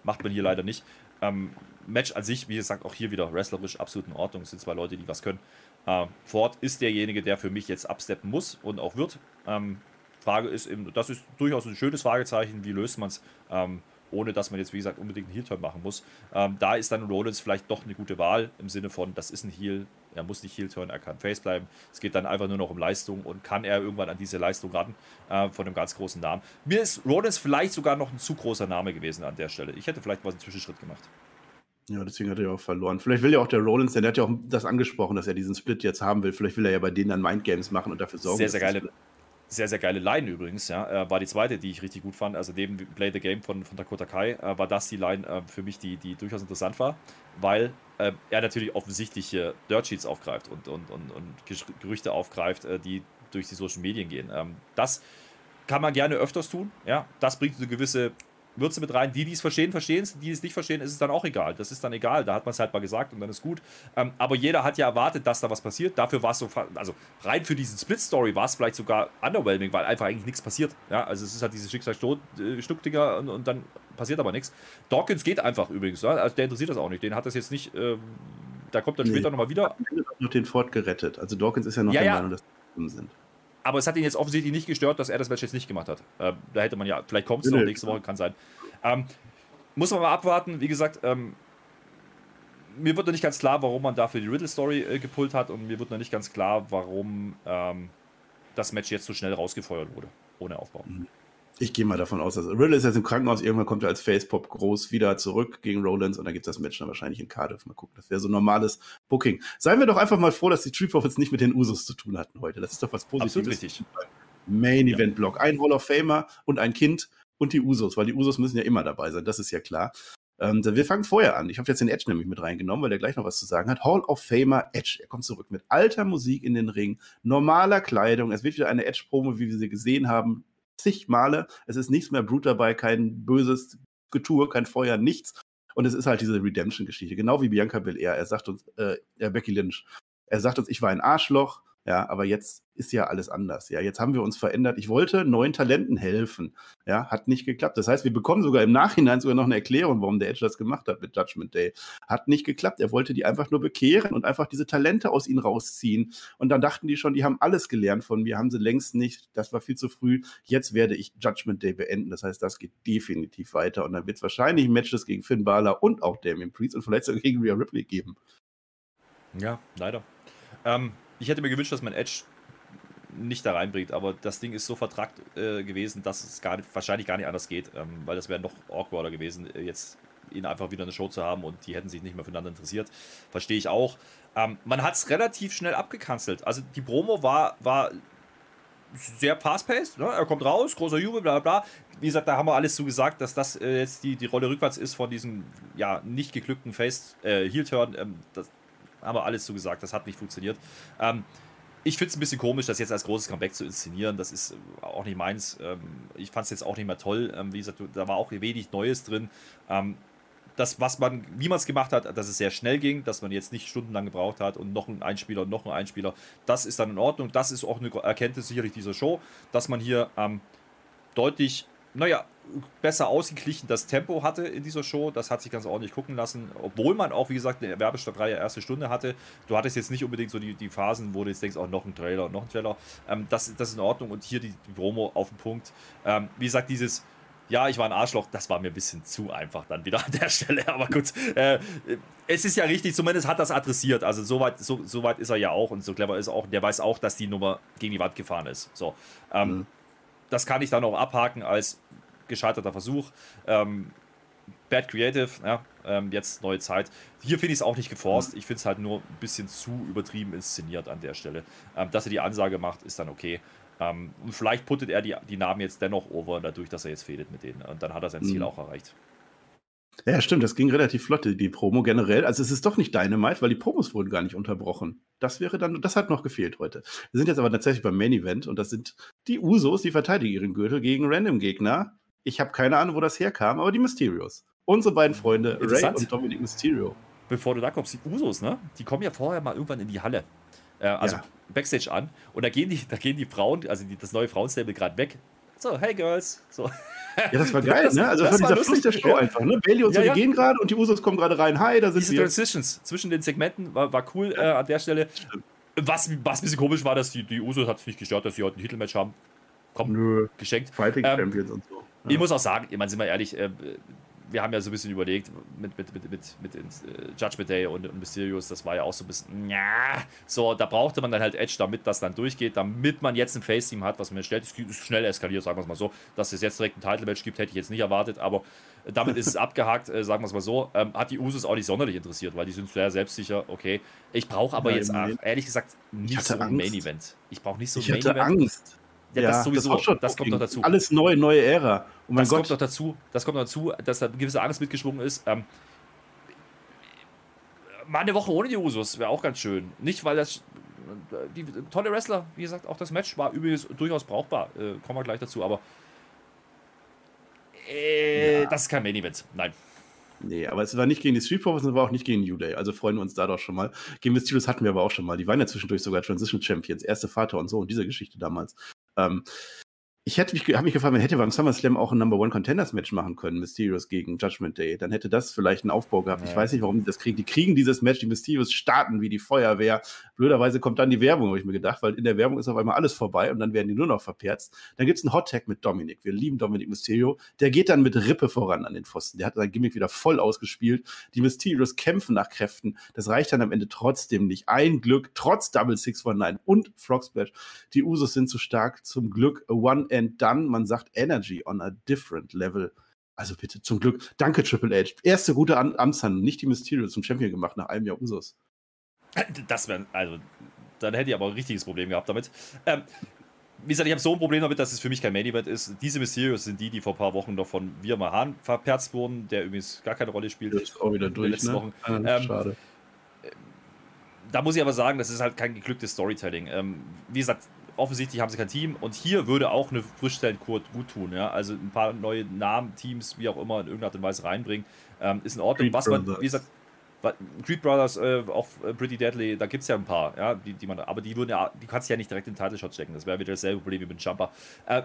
macht man hier leider nicht. Ähm, Match an sich, wie gesagt, auch hier wieder wrestlerisch absolut in Ordnung. Es sind zwei Leute, die was können. Äh, Ford ist derjenige, der für mich jetzt absteppen muss und auch wird. Ähm, Frage ist eben, das ist durchaus ein schönes Fragezeichen, wie löst man es? Ohne dass man jetzt, wie gesagt, unbedingt einen Heel-Turn machen muss. Ähm, da ist dann Rollins vielleicht doch eine gute Wahl im Sinne von, das ist ein Heel, er muss nicht Heel-Turn, er kann Face bleiben. Es geht dann einfach nur noch um Leistung und kann er irgendwann an diese Leistung ran äh, von einem ganz großen Namen. Mir ist Rollins vielleicht sogar noch ein zu großer Name gewesen an der Stelle. Ich hätte vielleicht mal einen Zwischenschritt gemacht. Ja, deswegen hat er ja auch verloren. Vielleicht will ja auch der Rollins, denn der hat ja auch das angesprochen, dass er diesen Split jetzt haben will. Vielleicht will er ja bei denen dann Mindgames machen und dafür sorgen. Sehr, sehr geile, sehr, sehr geile Line übrigens, ja. Äh, war die zweite, die ich richtig gut fand. Also neben Play the Game von, von Dakota Kai äh, war das die Line äh, für mich, die, die durchaus interessant war, weil er natürlich offensichtlich Dirt Sheets aufgreift und, und, und, und Gerüchte aufgreift, die durch die Social Medien gehen. Ähm, das kann man gerne öfters tun, ja. Das bringt eine gewisse Würze mit rein. Die, die es verstehen, verstehen es. Die, die es nicht verstehen, ist es dann auch egal. Das ist dann egal. Da hat man es halt mal gesagt und dann ist gut. Ähm, aber jeder hat ja erwartet, dass da was passiert. Dafür war es so, also rein für diesen Split-Story war es vielleicht sogar underwhelming, weil einfach eigentlich nichts passiert. Ja, also es ist halt diese Schicksalsschluckdinger äh, und, und dann passiert aber nichts. Dawkins geht einfach übrigens. Ja? Also der interessiert das auch nicht. Den hat das jetzt nicht. Ähm, da kommt dann später nee, nochmal wieder. noch den Ford gerettet. Also Dawkins ist ja noch ja, der ja. Meinung, dass sind aber es hat ihn jetzt offensichtlich nicht gestört, dass er das Match jetzt nicht gemacht hat. Äh, da hätte man ja, vielleicht kommt es noch nächste Woche, kann sein. Ähm, muss man mal abwarten. Wie gesagt, ähm, mir wird noch nicht ganz klar, warum man dafür die Riddle-Story äh, gepult hat und mir wird noch nicht ganz klar, warum ähm, das Match jetzt so schnell rausgefeuert wurde, ohne Aufbau. Mhm. Ich gehe mal davon aus, dass Riddle ist jetzt im Krankenhaus, irgendwann kommt er als Facepop groß wieder zurück gegen Rollins und dann gibt es das Match dann wahrscheinlich in Cardiff. Mal gucken, das wäre so ein normales Booking. Seien wir doch einfach mal froh, dass die Street Profits nicht mit den Usos zu tun hatten heute. Das ist doch was Positives. Absolut richtig. Main Event Block. Ein Hall of Famer und ein Kind und die Usos, weil die Usos müssen ja immer dabei sein, das ist ja klar. Ähm, wir fangen vorher an. Ich habe jetzt den Edge nämlich mit reingenommen, weil der gleich noch was zu sagen hat. Hall of Famer Edge. Er kommt zurück mit alter Musik in den Ring, normaler Kleidung. Es wird wieder eine Edge-Promo, wie wir sie gesehen haben zig Male. Es ist nichts mehr Blut dabei, kein böses Getue, kein Feuer, nichts. Und es ist halt diese Redemption-Geschichte, genau wie Bianca Belair. Er sagt uns, äh, Becky Lynch, er sagt uns, ich war ein Arschloch, ja, aber jetzt ist ja alles anders. Ja, jetzt haben wir uns verändert. Ich wollte neuen Talenten helfen. Ja, hat nicht geklappt. Das heißt, wir bekommen sogar im Nachhinein sogar noch eine Erklärung, warum der Edge das gemacht hat mit Judgment Day. Hat nicht geklappt. Er wollte die einfach nur bekehren und einfach diese Talente aus ihnen rausziehen. Und dann dachten die schon, die haben alles gelernt von mir, haben sie längst nicht. Das war viel zu früh. Jetzt werde ich Judgment Day beenden. Das heißt, das geht definitiv weiter. Und dann wird es wahrscheinlich Matches gegen Finn Balor und auch Damien Priest und vielleicht sogar gegen Rhea Ripley geben. Ja, leider. Ähm, ich hätte mir gewünscht, dass man Edge nicht da reinbringt, aber das Ding ist so vertrackt äh, gewesen, dass es gar nicht, wahrscheinlich gar nicht anders geht, ähm, weil das wäre noch awkwarder gewesen, äh, jetzt ihn einfach wieder eine Show zu haben und die hätten sich nicht mehr füreinander interessiert. Verstehe ich auch. Ähm, man hat es relativ schnell abgekanzelt. Also die Promo war, war sehr fast-paced. Ne? Er kommt raus, großer Jubel, bla bla. Wie gesagt, da haben wir alles zu gesagt, dass das äh, jetzt die, die Rolle rückwärts ist von diesem ja, nicht geglückten Face, äh. Ähm, haben wir alles zugesagt, das hat nicht funktioniert. Ähm, ich finde es ein bisschen komisch, das jetzt als großes Comeback zu inszenieren. Das ist äh, auch nicht meins. Ähm, ich fand es jetzt auch nicht mehr toll. Ähm, wie gesagt, da war auch wenig Neues drin. Ähm, das, was man, wie man es gemacht hat, dass es sehr schnell ging, dass man jetzt nicht stundenlang gebraucht hat und noch ein Einspieler und noch ein Einspieler, das ist dann in Ordnung. Das ist auch eine Erkenntnis sicherlich dieser Show, dass man hier ähm, deutlich naja, besser ausgeglichen das Tempo hatte in dieser Show. Das hat sich ganz ordentlich gucken lassen. Obwohl man auch, wie gesagt, eine Werbestadtreihe erste Stunde hatte. Du hattest jetzt nicht unbedingt so die, die Phasen, wo du jetzt denkst, auch oh, noch ein Trailer, noch ein Trailer. Ähm, das, das ist in Ordnung. Und hier die, die Promo auf den Punkt. Ähm, wie gesagt, dieses. Ja, ich war ein Arschloch, das war mir ein bisschen zu einfach dann wieder an der Stelle. Aber gut, äh, es ist ja richtig, zumindest hat das adressiert. Also soweit so, so weit ist er ja auch und so clever ist er auch. Der weiß auch, dass die Nummer gegen die Wand gefahren ist. So, ähm, mhm. Das kann ich dann auch abhaken als gescheiterter Versuch. Ähm, Bad Creative, ja, ähm, jetzt neue Zeit. Hier finde ich es auch nicht geforst. Ich finde es halt nur ein bisschen zu übertrieben inszeniert an der Stelle. Ähm, dass er die Ansage macht, ist dann okay. Ähm, und vielleicht puttet er die, die Namen jetzt dennoch over, dadurch, dass er jetzt fehlt mit denen. Und dann hat er sein Ziel mhm. auch erreicht. Ja, stimmt, das ging relativ flott, die Promo generell. Also es ist doch nicht Dynamite, weil die Promos wurden gar nicht unterbrochen. Das wäre dann, das hat noch gefehlt heute. Wir sind jetzt aber tatsächlich beim Main Event und das sind die Usos, die verteidigen ihren Gürtel gegen Random-Gegner. Ich habe keine Ahnung, wo das herkam, aber die Mysterios. Unsere beiden Freunde, Ray und Dominic Mysterio. Bevor du da kommst, die Usos, ne? Die kommen ja vorher mal irgendwann in die Halle. Äh, also ja. Backstage an. Und da gehen die, da gehen die Frauen, also die, das neue Frauenstable gerade weg. So, hey Girls. So. Ja, das war geil, das, ne? Also das war dieser Fluss der Show ja. einfach, ne? Bailey und so, ja, die gehen gerade und die Usos kommen gerade rein. Hi, da sind Diese wir. Transitions zwischen den Segmenten war, war cool äh, an der Stelle. Was, was ein bisschen komisch war, dass die, die Usos hat es nicht gestört, dass sie heute ein Titelmatch haben. Komm, Nö. geschenkt. Fighting ähm, Champions und so. Ja. Ich muss auch sagen, ich meine, sind wir ehrlich, äh, wir haben ja so ein bisschen überlegt mit, mit, mit, mit, mit äh, Judgment Day und, und Mysterios, das war ja auch so ein bisschen, ja, so, da brauchte man dann halt Edge, damit das dann durchgeht, damit man jetzt ein Face-Team hat, was mir schnell, schnell eskaliert, sagen wir es mal so, dass es jetzt direkt ein Title-Match gibt, hätte ich jetzt nicht erwartet, aber damit ist es abgehakt, äh, sagen wir es mal so, ähm, hat die Usos auch nicht sonderlich interessiert, weil die sind sehr selbstsicher, okay, ich brauche aber Nein, jetzt, ach, ehrlich gesagt, nicht so ein Main-Event. Ich brauche nicht so ein Main-Event. Ich hatte Angst. Ja, ja, das sowieso. Das, das kommt doch dazu. Alles neu, neue Ära. Oh das Gott. kommt doch dazu. Das kommt dazu, dass da eine gewisse Angst mitgeschwungen ist. Ähm, mal eine Woche ohne die Usos wäre auch ganz schön. Nicht, weil das die tolle Wrestler, wie gesagt, auch das Match war übrigens durchaus brauchbar. Äh, kommen wir gleich dazu, aber Äh, ja. Das ist kein Main Event, nein. Nee, aber es war nicht gegen die Street Profits und es war auch nicht gegen New Day. Also freuen wir uns da doch schon mal. Gegen Mysterious hatten wir aber auch schon mal. Die waren ja zwischendurch sogar Transition Champions, erste Vater und so und diese Geschichte damals. Ähm, ich hätte mich, habe mich gefragt, man hätte beim SummerSlam auch ein Number One Contenders Match machen können, Mysterios gegen Judgment Day. Dann hätte das vielleicht einen Aufbau gehabt. Ja. Ich weiß nicht, warum die das kriegen. Die kriegen dieses Match, die Mysterios starten wie die Feuerwehr. Blöderweise kommt dann die Werbung, habe ich mir gedacht, weil in der Werbung ist auf einmal alles vorbei und dann werden die nur noch verperzt. Dann gibt es einen Hot Tag mit Dominik. Wir lieben Dominik Mysterio. Der geht dann mit Rippe voran an den Pfosten. Der hat sein Gimmick wieder voll ausgespielt. Die Mysterios kämpfen nach Kräften. Das reicht dann am Ende trotzdem nicht. Ein Glück, trotz Double 619 und Frog Splash. Die Usos sind zu stark. Zum Glück One and Done. Man sagt, Energy on a different level. Also bitte, zum Glück. Danke, Triple H. Erste gute Am Amtshandlung, nicht die Mysterio zum Champion gemacht nach einem Jahr Usos. Das wäre, also, dann hätte ich aber ein richtiges Problem gehabt damit. Ähm, wie gesagt, ich habe so ein Problem damit, dass es für mich kein Main Event ist. Diese Mysterios sind die, die vor ein paar Wochen noch von Wir Mahan verperzt wurden, der übrigens gar keine Rolle spielt. Ist auch wieder durch, ne? Wochen. Ähm, schade. Da muss ich aber sagen, das ist halt kein geglücktes Storytelling. Ähm, wie gesagt, offensichtlich haben sie kein Team und hier würde auch eine Frischstellenkur gut tun. Ja? Also ein paar neue Namen, Teams, wie auch immer, in irgendeiner Art und Weise reinbringen, ähm, ist in Ordnung. Was man, wie gesagt, Creed Brothers, äh, auch äh, Pretty Deadly, da gibt es ja ein paar, ja, die, die man, aber die würden ja, die kannst du ja nicht direkt in den Title Shot stecken. Das wäre wieder dasselbe Problem wie mit dem Jumper. Äh,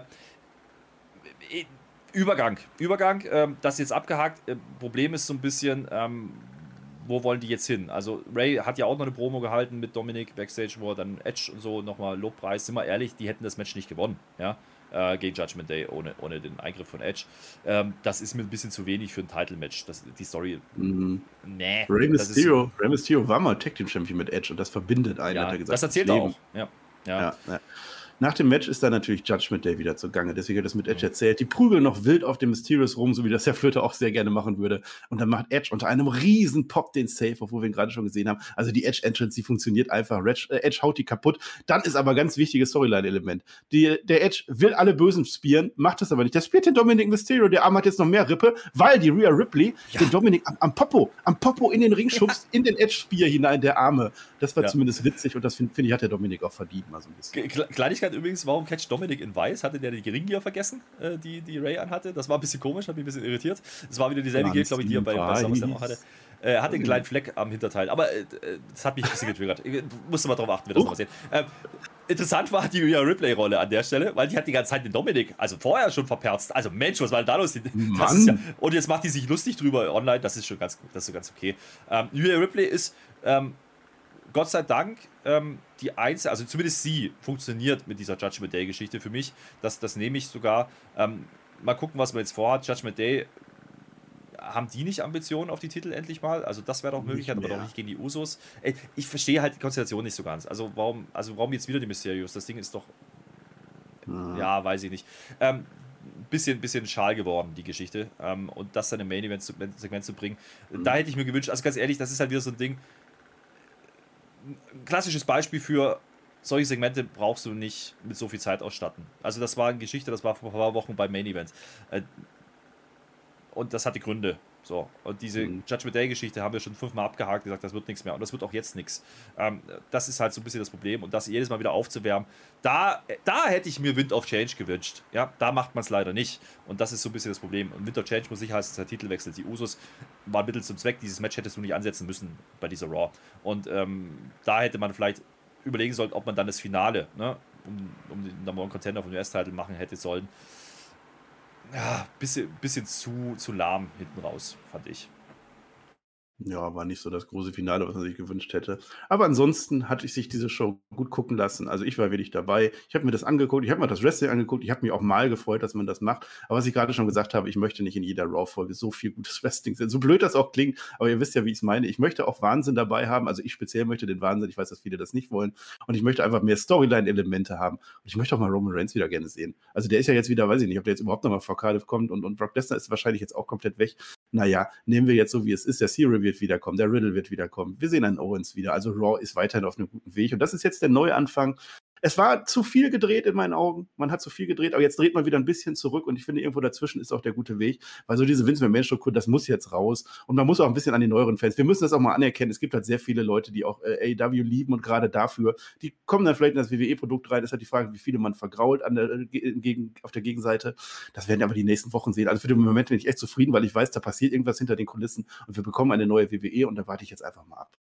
Übergang, Übergang, ähm, das ist jetzt abgehakt. Äh, Problem ist so ein bisschen, ähm, wo wollen die jetzt hin? Also Ray hat ja auch noch eine Promo gehalten mit Dominik Backstage, wo er dann Edge und so nochmal Lobpreis. Sind wir ehrlich, die hätten das Match nicht gewonnen, ja, äh, gegen Judgment Day ohne, ohne den Eingriff von Edge. Ähm, das ist mir ein bisschen zu wenig für ein Title-Match. Die Story, mhm. nee. Rey Mysterio, Rey Mysterio war mal Tag Team Champion mit Edge und das verbindet einen, ja, hat er gesagt. Das erzählt er auch, ja. ja. ja, ja. Nach dem Match ist dann natürlich Judgment Day wieder zugange. Deswegen hat das mit Edge erzählt. Die prügeln noch wild auf dem Mysterious rum, so wie das Herr Flöte auch sehr gerne machen würde. Und dann macht Edge unter einem riesen Pop den Safe, obwohl wir ihn gerade schon gesehen haben. Also die Edge Entrance, die funktioniert einfach. Edge, äh, Edge haut die kaputt. Dann ist aber ganz wichtiges Storyline-Element. Der Edge will alle Bösen spieren, macht das aber nicht. Der spielt den Dominic Mysterio. Der Arm hat jetzt noch mehr Rippe, weil die Rhea Ripley ja. den Dominic am, am, Popo, am Popo in den Ring schubst, ja. in den Edge-Spear hinein, der Arme. Das war ja. zumindest witzig und das finde find ich, hat der Dominic auch verdient, mal so ein bisschen. Kleinigkeit übrigens, warum Catch Dominik in Weiß, hatte der die Gear vergessen, äh, die, die Ray anhatte. Das war ein bisschen komisch, hat mich ein bisschen irritiert. Es war wieder dieselbe Gear, glaube ich, die er bei, bei SummerSlam auch hatte. Äh, hatte einen kleinen Fleck am Hinterteil, aber äh, das hat mich ein bisschen getriggert. Ich musste mal drauf achten, wir das nochmal sehen. Ähm, interessant war die Rhea Ripley-Rolle an der Stelle, weil die hat die ganze Zeit den Dominik, also vorher schon verperzt. Also Mensch, was war denn da los? Ja, und jetzt macht die sich lustig drüber online, das ist schon ganz gut, das ist ganz okay. Ähm, Rhea Ripley ist ähm, Gott sei Dank ähm, die einzige, also zumindest sie funktioniert mit dieser Judgment Day-Geschichte für mich. Das, das nehme ich sogar. Ähm, mal gucken, was man jetzt vorhat. Judgment Day, haben die nicht Ambitionen auf die Titel endlich mal? Also das wäre doch möglich, aber doch nicht gegen die Usos. Ey, ich verstehe halt die Konstellation nicht so ganz. Also warum, also warum jetzt wieder die Mysterios? Das Ding ist doch. Ja, ja weiß ich nicht. Ähm, bisschen, bisschen schal geworden, die Geschichte. Ähm, und das dann im Main Event Segment zu bringen. Mhm. Da hätte ich mir gewünscht, also ganz ehrlich, das ist halt wieder so ein Ding ein klassisches Beispiel für solche Segmente brauchst du nicht mit so viel Zeit ausstatten. Also das war eine Geschichte, das war vor ein paar Wochen beim Main Event. Äh, und das hatte Gründe. So, und diese mhm. Judgment Day-Geschichte haben wir schon fünfmal abgehakt, gesagt, das wird nichts mehr. Und das wird auch jetzt nichts. Ähm, das ist halt so ein bisschen das Problem. Und das jedes Mal wieder aufzuwärmen, da, da hätte ich mir Wind of Change gewünscht. Ja, da macht man es leider nicht. Und das ist so ein bisschen das Problem. Und Wind of Change muss sicher heißen, der Titelwechsel. Die Usos waren Mittel zum Zweck. Dieses Match hättest du nicht ansetzen müssen bei dieser Raw. Und ähm, da hätte man vielleicht überlegen sollen, ob man dann das Finale, ne, um, um den Number One Contender vom US-Titel machen hätte sollen ja, bisschen, bisschen zu, zu lahm hinten raus, fand ich. Ja, war nicht so das große Finale, was man sich gewünscht hätte. Aber ansonsten hatte ich sich diese Show gut gucken lassen. Also ich war wirklich dabei. Ich habe mir das angeguckt, ich habe mir das Wrestling angeguckt, ich habe mich auch mal gefreut, dass man das macht. Aber was ich gerade schon gesagt habe, ich möchte nicht in jeder Raw-Folge so viel gutes Wrestling sehen. So blöd das auch klingt, aber ihr wisst ja, wie ich es meine. Ich möchte auch Wahnsinn dabei haben. Also ich speziell möchte den Wahnsinn. Ich weiß, dass viele das nicht wollen. Und ich möchte einfach mehr Storyline-Elemente haben. Und ich möchte auch mal Roman Reigns wieder gerne sehen. Also der ist ja jetzt wieder, weiß ich nicht, ob der jetzt überhaupt nochmal vor Cardiff kommt und, und Brock Lesnar ist wahrscheinlich jetzt auch komplett weg. Naja, nehmen wir jetzt so, wie es ist. Der Serial wird wiederkommen, der Riddle wird wiederkommen. Wir sehen einen Owens wieder. Also Raw ist weiterhin auf einem guten Weg. Und das ist jetzt der Neuanfang. Es war zu viel gedreht in meinen Augen. Man hat zu viel gedreht, aber jetzt dreht man wieder ein bisschen zurück und ich finde, irgendwo dazwischen ist auch der gute Weg, weil so diese Vince McMahon-Struktur, das muss jetzt raus und man muss auch ein bisschen an die neueren Fans. Wir müssen das auch mal anerkennen. Es gibt halt sehr viele Leute, die auch äh, AEW lieben und gerade dafür, die kommen dann vielleicht in das WWE-Produkt rein. ist halt die Frage, wie viele man vergrault an der, äh, gegen, auf der Gegenseite. Das werden wir aber die nächsten Wochen sehen. Also für den Moment bin ich echt zufrieden, weil ich weiß, da passiert irgendwas hinter den Kulissen und wir bekommen eine neue WWE und da warte ich jetzt einfach mal ab.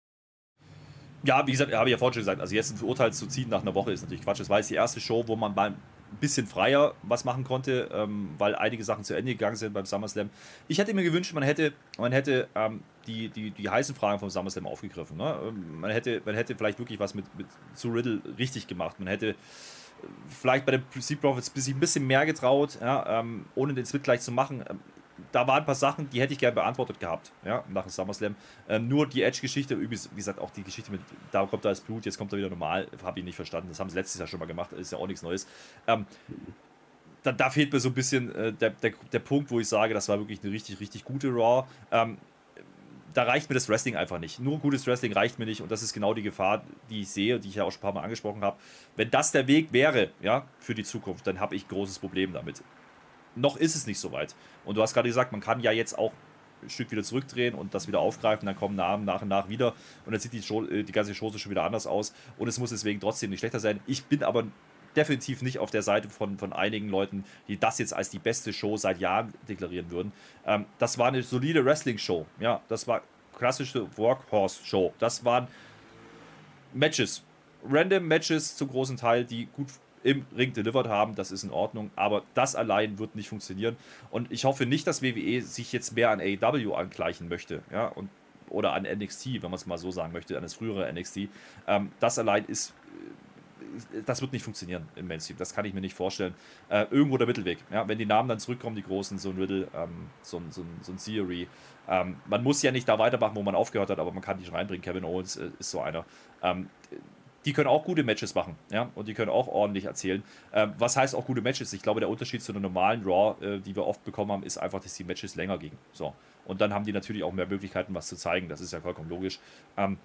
Ja, wie gesagt, habe ich ja vorhin schon gesagt, also jetzt ein Urteil zu ziehen nach einer Woche ist natürlich Quatsch. Das war jetzt die erste Show, wo man mal ein bisschen freier was machen konnte, ähm, weil einige Sachen zu Ende gegangen sind beim SummerSlam. Ich hätte mir gewünscht, man hätte, man hätte ähm, die, die, die heißen Fragen vom SummerSlam aufgegriffen. Ne? Ähm, man, hätte, man hätte vielleicht wirklich was mit, mit zu Riddle richtig gemacht. Man hätte vielleicht bei den Sea Profits ein bisschen mehr getraut, ja, ähm, ohne den Split gleich zu machen. Da waren ein paar Sachen, die hätte ich gerne beantwortet gehabt, ja, nach dem SummerSlam. Ähm, nur die Edge-Geschichte, wie gesagt, auch die Geschichte mit, da kommt da das Blut, jetzt kommt er wieder normal, habe ich nicht verstanden. Das haben sie letztes Jahr schon mal gemacht, ist ja auch nichts Neues. Ähm, da, da, fehlt mir so ein bisschen äh, der, der, der Punkt, wo ich sage, das war wirklich eine richtig, richtig gute Raw. Ähm, da reicht mir das Wrestling einfach nicht. Nur gutes Wrestling reicht mir nicht und das ist genau die Gefahr, die ich sehe, die ich ja auch schon ein paar Mal angesprochen habe. Wenn das der Weg wäre, ja, für die Zukunft, dann habe ich großes Problem damit noch ist es nicht so weit. Und du hast gerade gesagt, man kann ja jetzt auch ein Stück wieder zurückdrehen und das wieder aufgreifen, dann kommen Namen nach und nach wieder und dann sieht die, Show, äh, die ganze Show schon wieder anders aus und es muss deswegen trotzdem nicht schlechter sein. Ich bin aber definitiv nicht auf der Seite von, von einigen Leuten, die das jetzt als die beste Show seit Jahren deklarieren würden. Ähm, das war eine solide Wrestling-Show. Ja, das war klassische Workhorse-Show. Das waren Matches. Random Matches zum großen Teil, die gut im Ring delivered haben, das ist in Ordnung, aber das allein wird nicht funktionieren. Und ich hoffe nicht, dass WWE sich jetzt mehr an AEW angleichen möchte, ja, und, oder an NXT, wenn man es mal so sagen möchte, an das frühere NXT. Ähm, das allein ist äh, das wird nicht funktionieren im Mainstream. Das kann ich mir nicht vorstellen. Äh, irgendwo der Mittelweg. Ja, wenn die Namen dann zurückkommen, die großen, so ein Riddle, ähm, so, ein, so, so ein Theory. Ähm, man muss ja nicht da weitermachen, wo man aufgehört hat, aber man kann die schon reinbringen. Kevin Owens äh, ist so einer. Ähm, die können auch gute Matches machen, ja, und die können auch ordentlich erzählen. Ähm, was heißt auch gute Matches? Ich glaube, der Unterschied zu einer normalen Raw, äh, die wir oft bekommen haben, ist einfach, dass die Matches länger gingen. So. Und dann haben die natürlich auch mehr Möglichkeiten, was zu zeigen. Das ist ja vollkommen logisch. Ähm,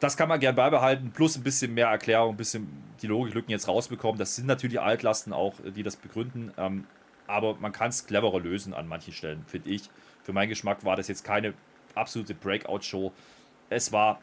das kann man gern beibehalten, plus ein bisschen mehr Erklärung, ein bisschen die Logiklücken jetzt rausbekommen. Das sind natürlich Altlasten auch, die das begründen. Ähm, aber man kann es cleverer lösen an manchen Stellen, finde ich. Für meinen Geschmack war das jetzt keine absolute Breakout-Show. Es war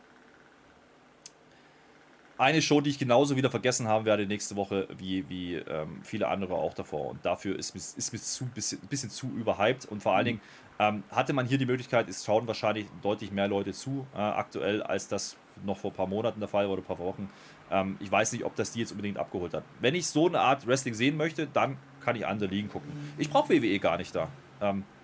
eine Show, die ich genauso wieder vergessen haben werde nächste Woche, wie, wie ähm, viele andere auch davor. Und dafür ist mir, ist mir zu, bisschen, bisschen zu überhyped. Und vor allen mhm. Dingen ähm, hatte man hier die Möglichkeit, es schauen wahrscheinlich deutlich mehr Leute zu äh, aktuell, als das noch vor ein paar Monaten der Fall war oder ein paar Wochen. Ähm, ich weiß nicht, ob das die jetzt unbedingt abgeholt hat. Wenn ich so eine Art Wrestling sehen möchte, dann kann ich andere Ligen gucken. Ich brauche WWE gar nicht da.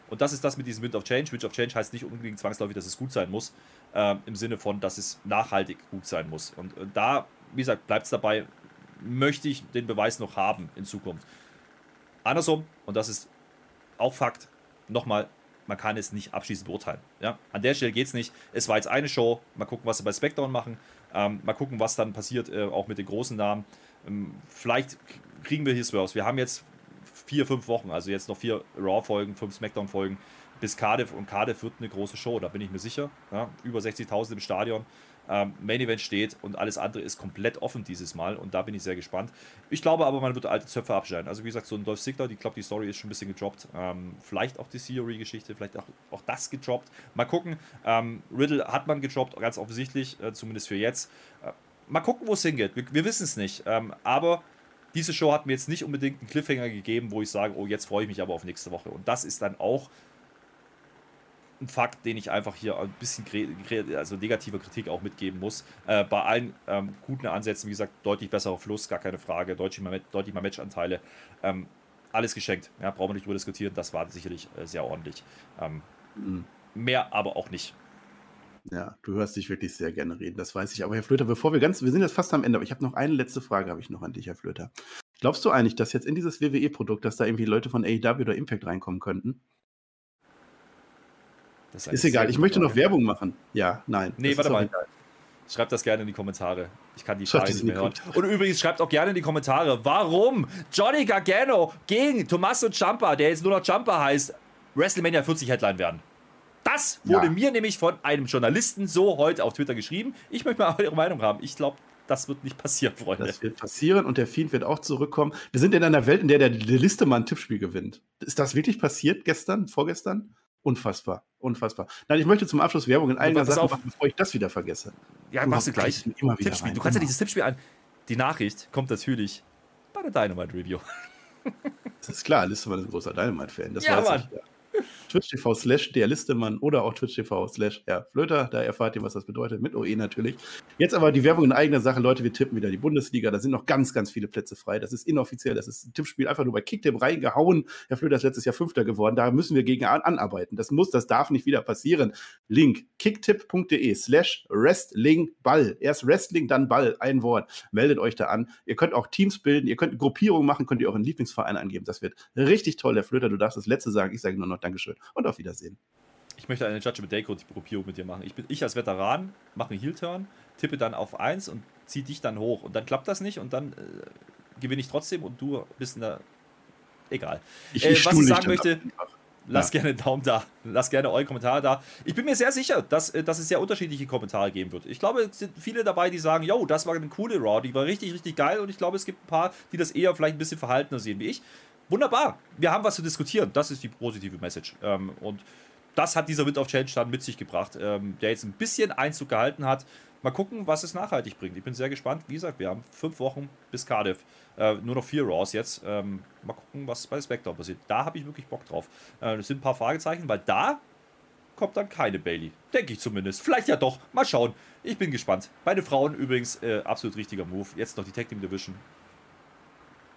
Und das ist das mit diesem Wind of Change. Wind of Change heißt nicht unbedingt zwangsläufig, dass es gut sein muss, äh, im Sinne von, dass es nachhaltig gut sein muss. Und, und da, wie gesagt, bleibt es dabei, möchte ich den Beweis noch haben in Zukunft. Andersrum, und das ist auch Fakt, nochmal, man kann es nicht abschließend beurteilen. Ja? An der Stelle geht es nicht. Es war jetzt eine Show. Mal gucken, was sie bei SmackDown machen. Ähm, mal gucken, was dann passiert, äh, auch mit den großen Namen. Ähm, vielleicht kriegen wir hier Swerves. Wir haben jetzt vier, fünf Wochen, also jetzt noch vier Raw-Folgen, fünf SmackDown-Folgen bis Cardiff und Cardiff wird eine große Show, da bin ich mir sicher. Ja, über 60.000 im Stadion. Ähm, Main Event steht und alles andere ist komplett offen dieses Mal und da bin ich sehr gespannt. Ich glaube aber, man wird alte Zöpfe abschneiden. Also wie gesagt, so ein Dolph Ziggler, ich glaube, die Story ist schon ein bisschen gedroppt. Ähm, vielleicht auch die Theory-Geschichte, vielleicht auch, auch das gedroppt. Mal gucken. Ähm, Riddle hat man gedroppt, ganz offensichtlich, äh, zumindest für jetzt. Äh, mal gucken, wo es hingeht. Wir, wir wissen es nicht. Ähm, aber diese Show hat mir jetzt nicht unbedingt einen Cliffhanger gegeben, wo ich sage, oh, jetzt freue ich mich aber auf nächste Woche. Und das ist dann auch ein Fakt, den ich einfach hier ein bisschen also negative Kritik auch mitgeben muss. Äh, bei allen ähm, guten Ansätzen, wie gesagt, deutlich besserer Fluss, gar keine Frage, deutlich mehr, deutlich mehr Matchanteile. Ähm, alles geschenkt, ja, brauchen wir nicht drüber diskutieren, das war sicherlich äh, sehr ordentlich. Ähm, mhm. Mehr aber auch nicht. Ja, du hörst dich wirklich sehr gerne reden, das weiß ich. Aber Herr Flöter, bevor wir ganz, wir sind jetzt fast am Ende, aber ich habe noch eine letzte Frage, habe ich noch an dich, Herr Flöter. Glaubst du eigentlich, dass jetzt in dieses WWE-Produkt, dass da irgendwie Leute von AEW oder Impact reinkommen könnten? Ist, ist egal, ich möchte noch Werbung machen. Ja, nein. Nee, warte mal. Egal. Schreibt das gerne in die Kommentare. Ich kann die Frage nicht mehr hören. Und übrigens schreibt auch gerne in die Kommentare, warum Johnny Gargano gegen Tommaso Ciampa, der jetzt nur noch Ciampa heißt, WrestleMania 40 Headline werden. Das wurde ja. mir nämlich von einem Journalisten so heute auf Twitter geschrieben. Ich möchte mal eure Meinung haben. Ich glaube, das wird nicht passieren, Freunde. Das wird passieren und der Fiend wird auch zurückkommen. Wir sind in einer Welt, in der der Liste mal ein Tippspiel gewinnt. Ist das wirklich passiert gestern, vorgestern? Unfassbar, unfassbar. Nein, ich möchte zum Abschluss Werbung in eigener Sache machen, bevor ich das wieder vergesse. Ja, du machst du gleich. Immer Tippspiel. Rein. Du kannst ja dieses Tippspiel an. Die Nachricht kommt natürlich bei der Dynamite Review. Das ist klar, Listemann ist ein großer Dynamite-Fan. Ja, Mann. Ich, ja. Twitch.tv slash der Listemann oder auch Twitch.tv slash Herr Flöter. Da erfahrt ihr, was das bedeutet, mit OE natürlich. Jetzt aber die Werbung in eigener Sache. Leute, wir tippen wieder die Bundesliga. Da sind noch ganz, ganz viele Plätze frei. Das ist inoffiziell. Das ist ein Tippspiel einfach nur bei Kicktip reingehauen. Herr Flöter ist letztes Jahr Fünfter geworden. Da müssen wir gegen anarbeiten. Das muss, das darf nicht wieder passieren. Link kicktip.de slash Wrestlingball. Erst Wrestling, dann Ball. Ein Wort. Meldet euch da an. Ihr könnt auch Teams bilden. Ihr könnt Gruppierungen machen. Könnt ihr euren Lieblingsverein angeben. Das wird richtig toll. Herr Flöter, du darfst das letzte sagen. Ich sage nur noch Dankeschön und auf Wiedersehen. Ich möchte eine Judgment Day Gruppierung mit dir machen. Ich bin ich als Veteran, mache einen Heel-Turn, tippe dann auf 1 und ziehe dich dann hoch. Und dann klappt das nicht und dann äh, gewinne ich trotzdem und du bist in der. Egal. Ich, äh, was ich sagen möchte, lasst ja. gerne einen Daumen da. Lasst gerne eure Kommentare da. Ich bin mir sehr sicher, dass, äh, dass es sehr unterschiedliche Kommentare geben wird. Ich glaube, es sind viele dabei, die sagen, yo, das war eine coole Raw, die war richtig, richtig geil. Und ich glaube, es gibt ein paar, die das eher vielleicht ein bisschen verhaltener sehen wie ich. Wunderbar. Wir haben was zu diskutieren. Das ist die positive Message. Ähm, und das hat dieser Wind of Change dann mit sich gebracht, ähm, der jetzt ein bisschen Einzug gehalten hat. Mal gucken, was es nachhaltig bringt. Ich bin sehr gespannt. Wie gesagt, wir haben fünf Wochen bis Cardiff. Äh, nur noch vier Raws jetzt. Ähm, mal gucken, was bei SmackDown passiert. Da habe ich wirklich Bock drauf. Äh, sind ein paar Fragezeichen, weil da kommt dann keine Bailey. Denke ich zumindest. Vielleicht ja doch. Mal schauen. Ich bin gespannt. Beide Frauen übrigens äh, absolut richtiger Move. Jetzt noch die Tag Team Division.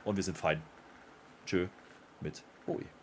Und wir sind fein. Tschö mit Oi.